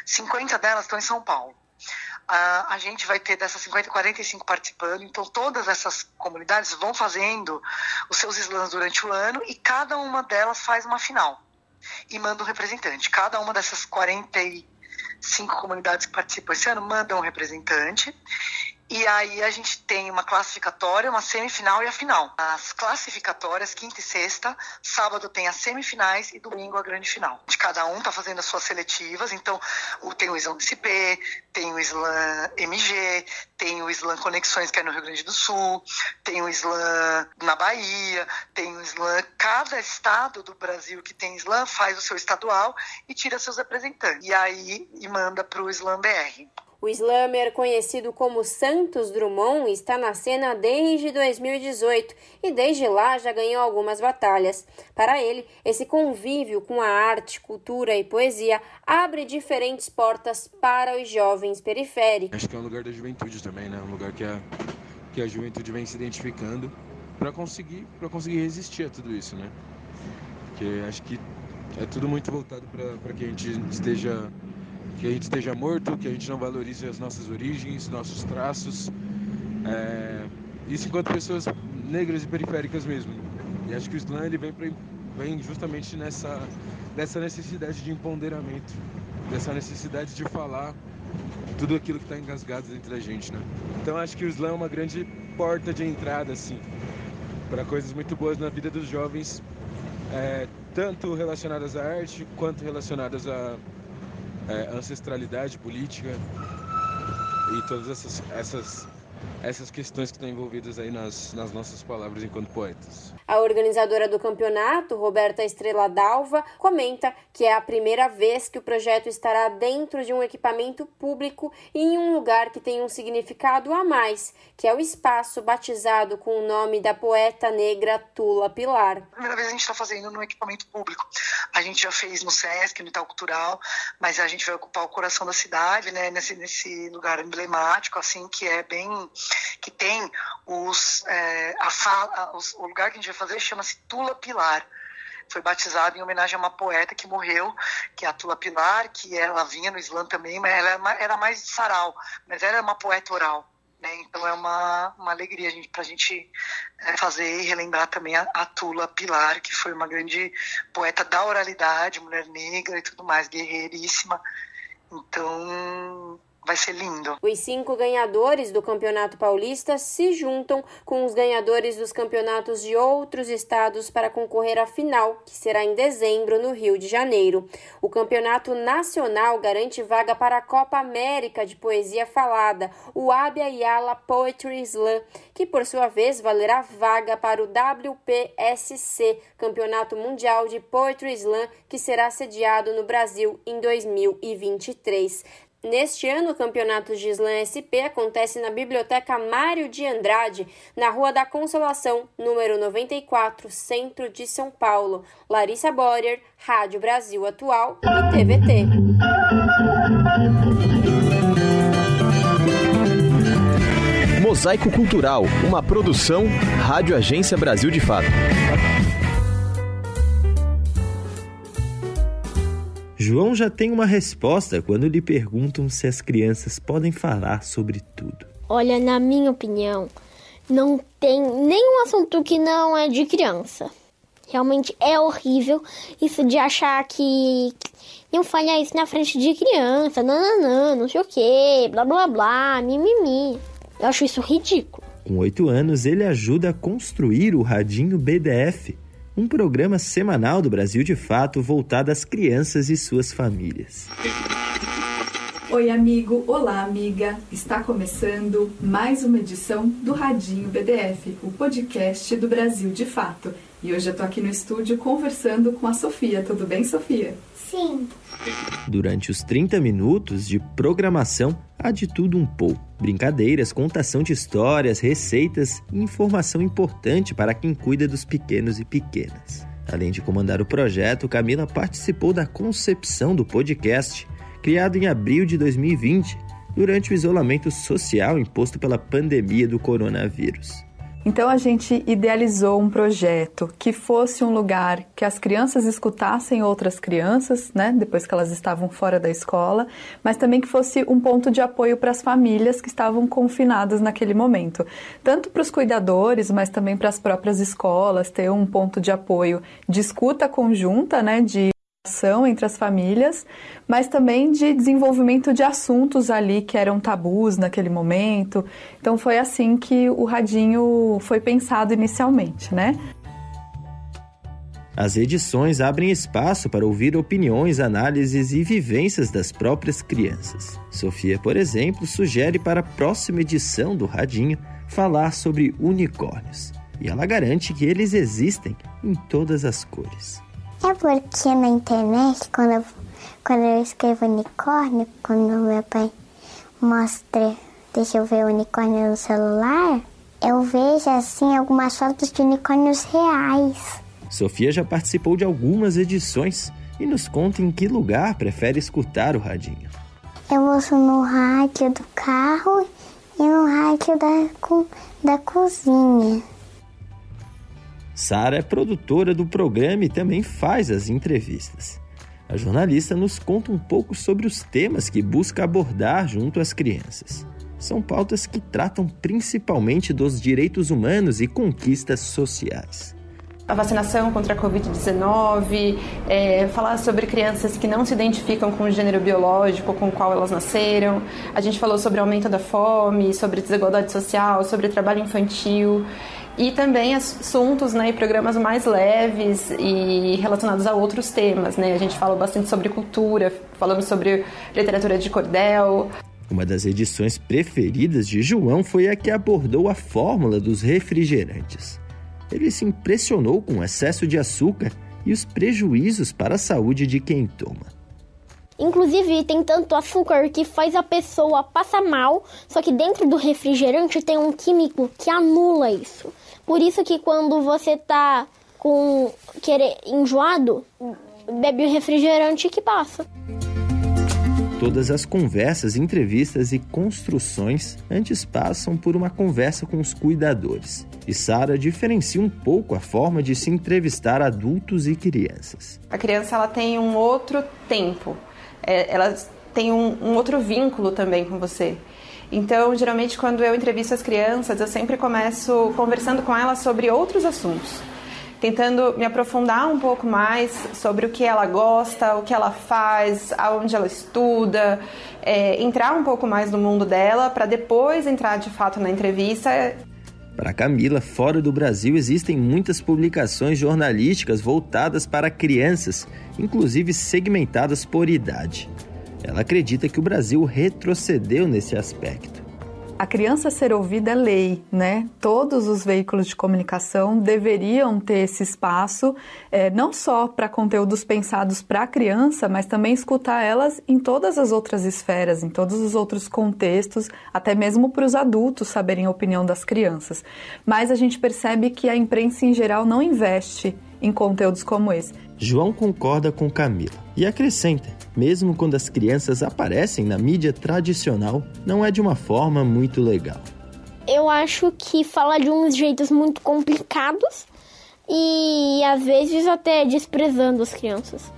50 delas estão em São Paulo. A gente vai ter dessas 50, 45 participando, então todas essas comunidades vão fazendo os seus slams durante o ano e cada uma delas faz uma final e manda um representante. Cada uma dessas 45 comunidades que participam esse ano manda um representante e aí a gente tem uma classificatória, uma semifinal e a final. As classificatórias, quinta e sexta, sábado tem as semifinais e domingo a grande final. De cada um tá fazendo as suas seletivas, então tem o Slam SP, tem o Slam MG, tem o Slam Conexões, que é no Rio Grande do Sul, tem o Slam na Bahia, tem o Slam. Cada estado do Brasil que tem Slam faz o seu estadual e tira seus representantes. E aí e manda para o Slam BR. O slammer conhecido como Santos Drummond está na cena desde 2018 e desde lá já ganhou algumas batalhas. Para ele, esse convívio com a arte, cultura e poesia abre diferentes portas para os jovens periféricos. Acho que é um lugar da juventude também, né? Um lugar que a, que a juventude vem se identificando para conseguir, conseguir resistir a tudo isso, né? Porque acho que é tudo muito voltado para que a gente esteja que a gente esteja morto, que a gente não valorize as nossas origens, nossos traços. É, isso enquanto pessoas negras e periféricas mesmo. E acho que o Islã ele vem, pra, vem justamente nessa dessa necessidade de empoderamento, dessa necessidade de falar tudo aquilo que está engasgado dentro da gente, né? Então acho que o Islã é uma grande porta de entrada, assim, para coisas muito boas na vida dos jovens, é, tanto relacionadas à arte quanto relacionadas a é, ancestralidade política e todas essas, essas essas questões que estão envolvidas aí nas, nas nossas palavras enquanto poetas. A organizadora do campeonato, Roberta Estrela Dalva, comenta que é a primeira vez que o projeto estará dentro de um equipamento público e em um lugar que tem um significado a mais, que é o espaço batizado com o nome da poeta negra Tula Pilar. Primeira vez a gente está fazendo no equipamento público. A gente já fez no SESC, no Itaú Cultural, mas a gente vai ocupar o coração da cidade, né, nesse, nesse lugar emblemático, assim, que é bem que tem os, é, a os, o lugar que a gente vai fazer chama-se Tula Pilar foi batizado em homenagem a uma poeta que morreu, que é a Tula Pilar, que ela vinha no Islã também, mas ela era mais de sarau, mas ela é uma poeta oral. Né? Então é uma, uma alegria para a gente é, fazer e relembrar também a, a, Tula Pilar, que foi uma grande poeta da oralidade, mulher negra e tudo mais, guerreiríssima. Então vai ser lindo. Os cinco ganhadores do Campeonato Paulista se juntam com os ganhadores dos campeonatos de outros estados para concorrer à final, que será em dezembro no Rio de Janeiro. O Campeonato Nacional garante vaga para a Copa América de Poesia Falada, o Abia Yala Poetry Slam, que por sua vez valerá vaga para o WPSC, Campeonato Mundial de Poetry Slam, que será sediado no Brasil em 2023. Neste ano, o campeonato de Slam SP acontece na Biblioteca Mário de Andrade, na Rua da Consolação, número 94, centro de São Paulo. Larissa Borer, Rádio Brasil Atual e TVT. Mosaico Cultural, uma produção Rádio Agência Brasil de Fato. João já tem uma resposta quando lhe perguntam se as crianças podem falar sobre tudo. Olha, na minha opinião, não tem nenhum assunto que não é de criança. Realmente é horrível isso de achar que não falha isso na frente de criança, nananã, não sei o que, blá blá blá, mimimi. Eu acho isso ridículo. Com oito anos, ele ajuda a construir o Radinho BDF, um programa semanal do Brasil de Fato voltado às crianças e suas famílias. Oi, amigo, olá, amiga. Está começando mais uma edição do Radinho BDF, o podcast do Brasil de Fato. E hoje eu tô aqui no estúdio conversando com a Sofia. Tudo bem, Sofia? Sim. Durante os 30 minutos de programação, há de tudo um pouco. Brincadeiras, contação de histórias, receitas e informação importante para quem cuida dos pequenos e pequenas. Além de comandar o projeto, Camila participou da concepção do podcast, criado em abril de 2020, durante o isolamento social imposto pela pandemia do coronavírus. Então a gente idealizou um projeto que fosse um lugar que as crianças escutassem outras crianças, né, depois que elas estavam fora da escola, mas também que fosse um ponto de apoio para as famílias que estavam confinadas naquele momento, tanto para os cuidadores, mas também para as próprias escolas, ter um ponto de apoio de escuta conjunta, né, de ação entre as famílias, mas também de desenvolvimento de assuntos ali que eram tabus naquele momento. Então foi assim que o radinho foi pensado inicialmente, né? As edições abrem espaço para ouvir opiniões, análises e vivências das próprias crianças. Sofia, por exemplo, sugere para a próxima edição do Radinho falar sobre unicórnios. E ela garante que eles existem em todas as cores. É porque na internet, quando eu, quando eu escrevo unicórnio, quando meu pai mostra, deixa eu ver o unicórnio no celular, eu vejo assim algumas fotos de unicórnios reais. Sofia já participou de algumas edições e nos conta em que lugar prefere escutar o radinho. Eu ouço no rádio do carro e no rádio da, da cozinha. Sara é produtora do programa e também faz as entrevistas. A jornalista nos conta um pouco sobre os temas que busca abordar junto às crianças. São pautas que tratam principalmente dos direitos humanos e conquistas sociais a vacinação contra a Covid-19, é, falar sobre crianças que não se identificam com o gênero biológico com o qual elas nasceram. A gente falou sobre o aumento da fome, sobre desigualdade social, sobre trabalho infantil e também assuntos né, e programas mais leves e relacionados a outros temas. Né? A gente fala bastante sobre cultura, falamos sobre literatura de cordel. Uma das edições preferidas de João foi a que abordou a fórmula dos refrigerantes. Ele se impressionou com o excesso de açúcar e os prejuízos para a saúde de quem toma. Inclusive, tem tanto açúcar que faz a pessoa passar mal, só que dentro do refrigerante tem um químico que anula isso. Por isso que quando você tá com querer enjoado, bebe o refrigerante que passa. Todas as conversas, entrevistas e construções antes passam por uma conversa com os cuidadores. E Sara diferencia um pouco a forma de se entrevistar adultos e crianças. A criança ela tem um outro tempo, é, ela tem um, um outro vínculo também com você. Então, geralmente, quando eu entrevisto as crianças, eu sempre começo conversando com elas sobre outros assuntos, tentando me aprofundar um pouco mais sobre o que ela gosta, o que ela faz, aonde ela estuda, é, entrar um pouco mais no mundo dela, para depois entrar de fato na entrevista. Para Camila, fora do Brasil existem muitas publicações jornalísticas voltadas para crianças, inclusive segmentadas por idade. Ela acredita que o Brasil retrocedeu nesse aspecto. A criança ser ouvida é lei, né? Todos os veículos de comunicação deveriam ter esse espaço, é, não só para conteúdos pensados para a criança, mas também escutar elas em todas as outras esferas, em todos os outros contextos, até mesmo para os adultos saberem a opinião das crianças. Mas a gente percebe que a imprensa em geral não investe em conteúdos como esse. João concorda com Camila e acrescenta: mesmo quando as crianças aparecem na mídia tradicional, não é de uma forma muito legal. Eu acho que fala de uns jeitos muito complicados e às vezes até desprezando as crianças.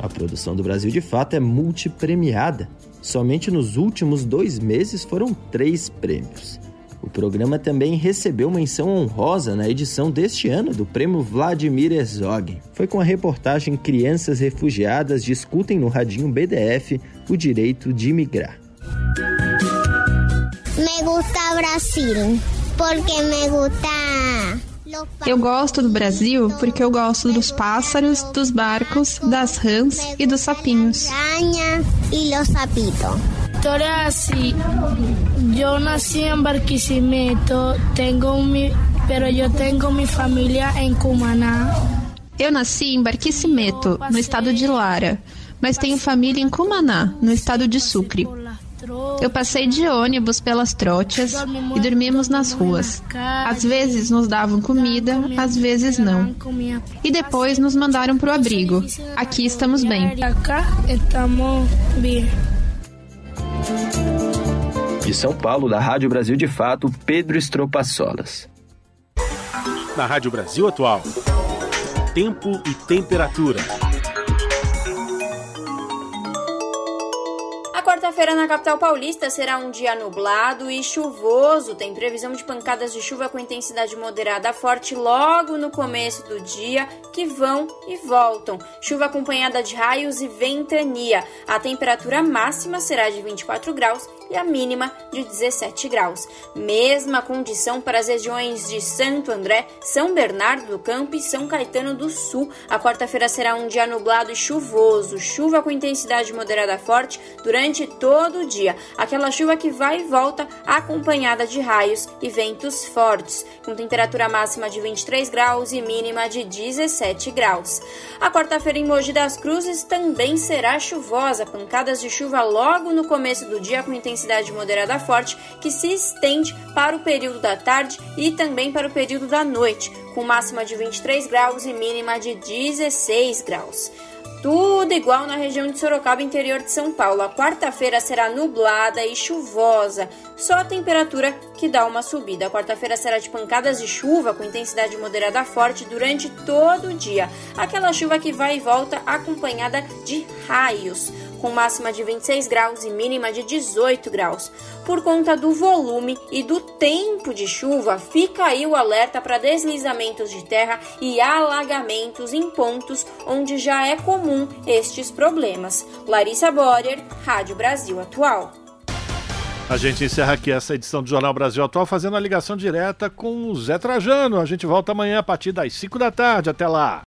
A produção do Brasil de Fato é multipremiada. Somente nos últimos dois meses foram três prêmios. O programa também recebeu menção honrosa na edição deste ano do Prêmio Vladimir Herzog. Foi com a reportagem Crianças Refugiadas discutem no radinho BDF o direito de migrar. Me gusta Brasil, porque me gusta eu gosto do Brasil porque eu gosto dos pássaros, dos barcos, das rãs e dos sapinhos. E sapitos. História assim. Eu nasci em Barquisimeto, tenho um pero yo tengo mi familia en Cumaná. Eu nasci em Barquisimeto, no estado de Lara, mas tenho família em Cumaná, no estado de Sucre. Eu passei de ônibus pelas trochas e dormimos nas ruas. Às vezes nos davam comida, às vezes não. E depois nos mandaram para o abrigo. Aqui estamos bem. De São Paulo, da Rádio Brasil de Fato, Pedro Solas. Na Rádio Brasil Atual, tempo e temperatura. Quarta-feira na capital paulista será um dia nublado e chuvoso. Tem previsão de pancadas de chuva com intensidade moderada forte logo no começo do dia, que vão e voltam. Chuva acompanhada de raios e ventania. A temperatura máxima será de 24 graus e a mínima de 17 graus. Mesma condição para as regiões de Santo André, São Bernardo do Campo e São Caetano do Sul. A quarta-feira será um dia nublado e chuvoso, chuva com intensidade moderada forte durante todo o dia. Aquela chuva que vai e volta acompanhada de raios e ventos fortes, com temperatura máxima de 23 graus e mínima de 17 graus. A quarta-feira em Mogi das Cruzes também será chuvosa, pancadas de chuva logo no começo do dia com intensidade intensidade moderada forte que se estende para o período da tarde e também para o período da noite, com máxima de 23 graus e mínima de 16 graus. Tudo igual na região de Sorocaba, interior de São Paulo. A quarta-feira será nublada e chuvosa, só a temperatura que dá uma subida. A quarta-feira será de pancadas de chuva com intensidade moderada forte durante todo o dia. Aquela chuva que vai e volta acompanhada de raios com máxima de 26 graus e mínima de 18 graus. Por conta do volume e do tempo de chuva, fica aí o alerta para deslizamentos de terra e alagamentos em pontos onde já é comum estes problemas. Larissa Borer, Rádio Brasil Atual. A gente encerra aqui essa edição do Jornal Brasil Atual fazendo a ligação direta com o Zé Trajano. A gente volta amanhã a partir das 5 da tarde. Até lá.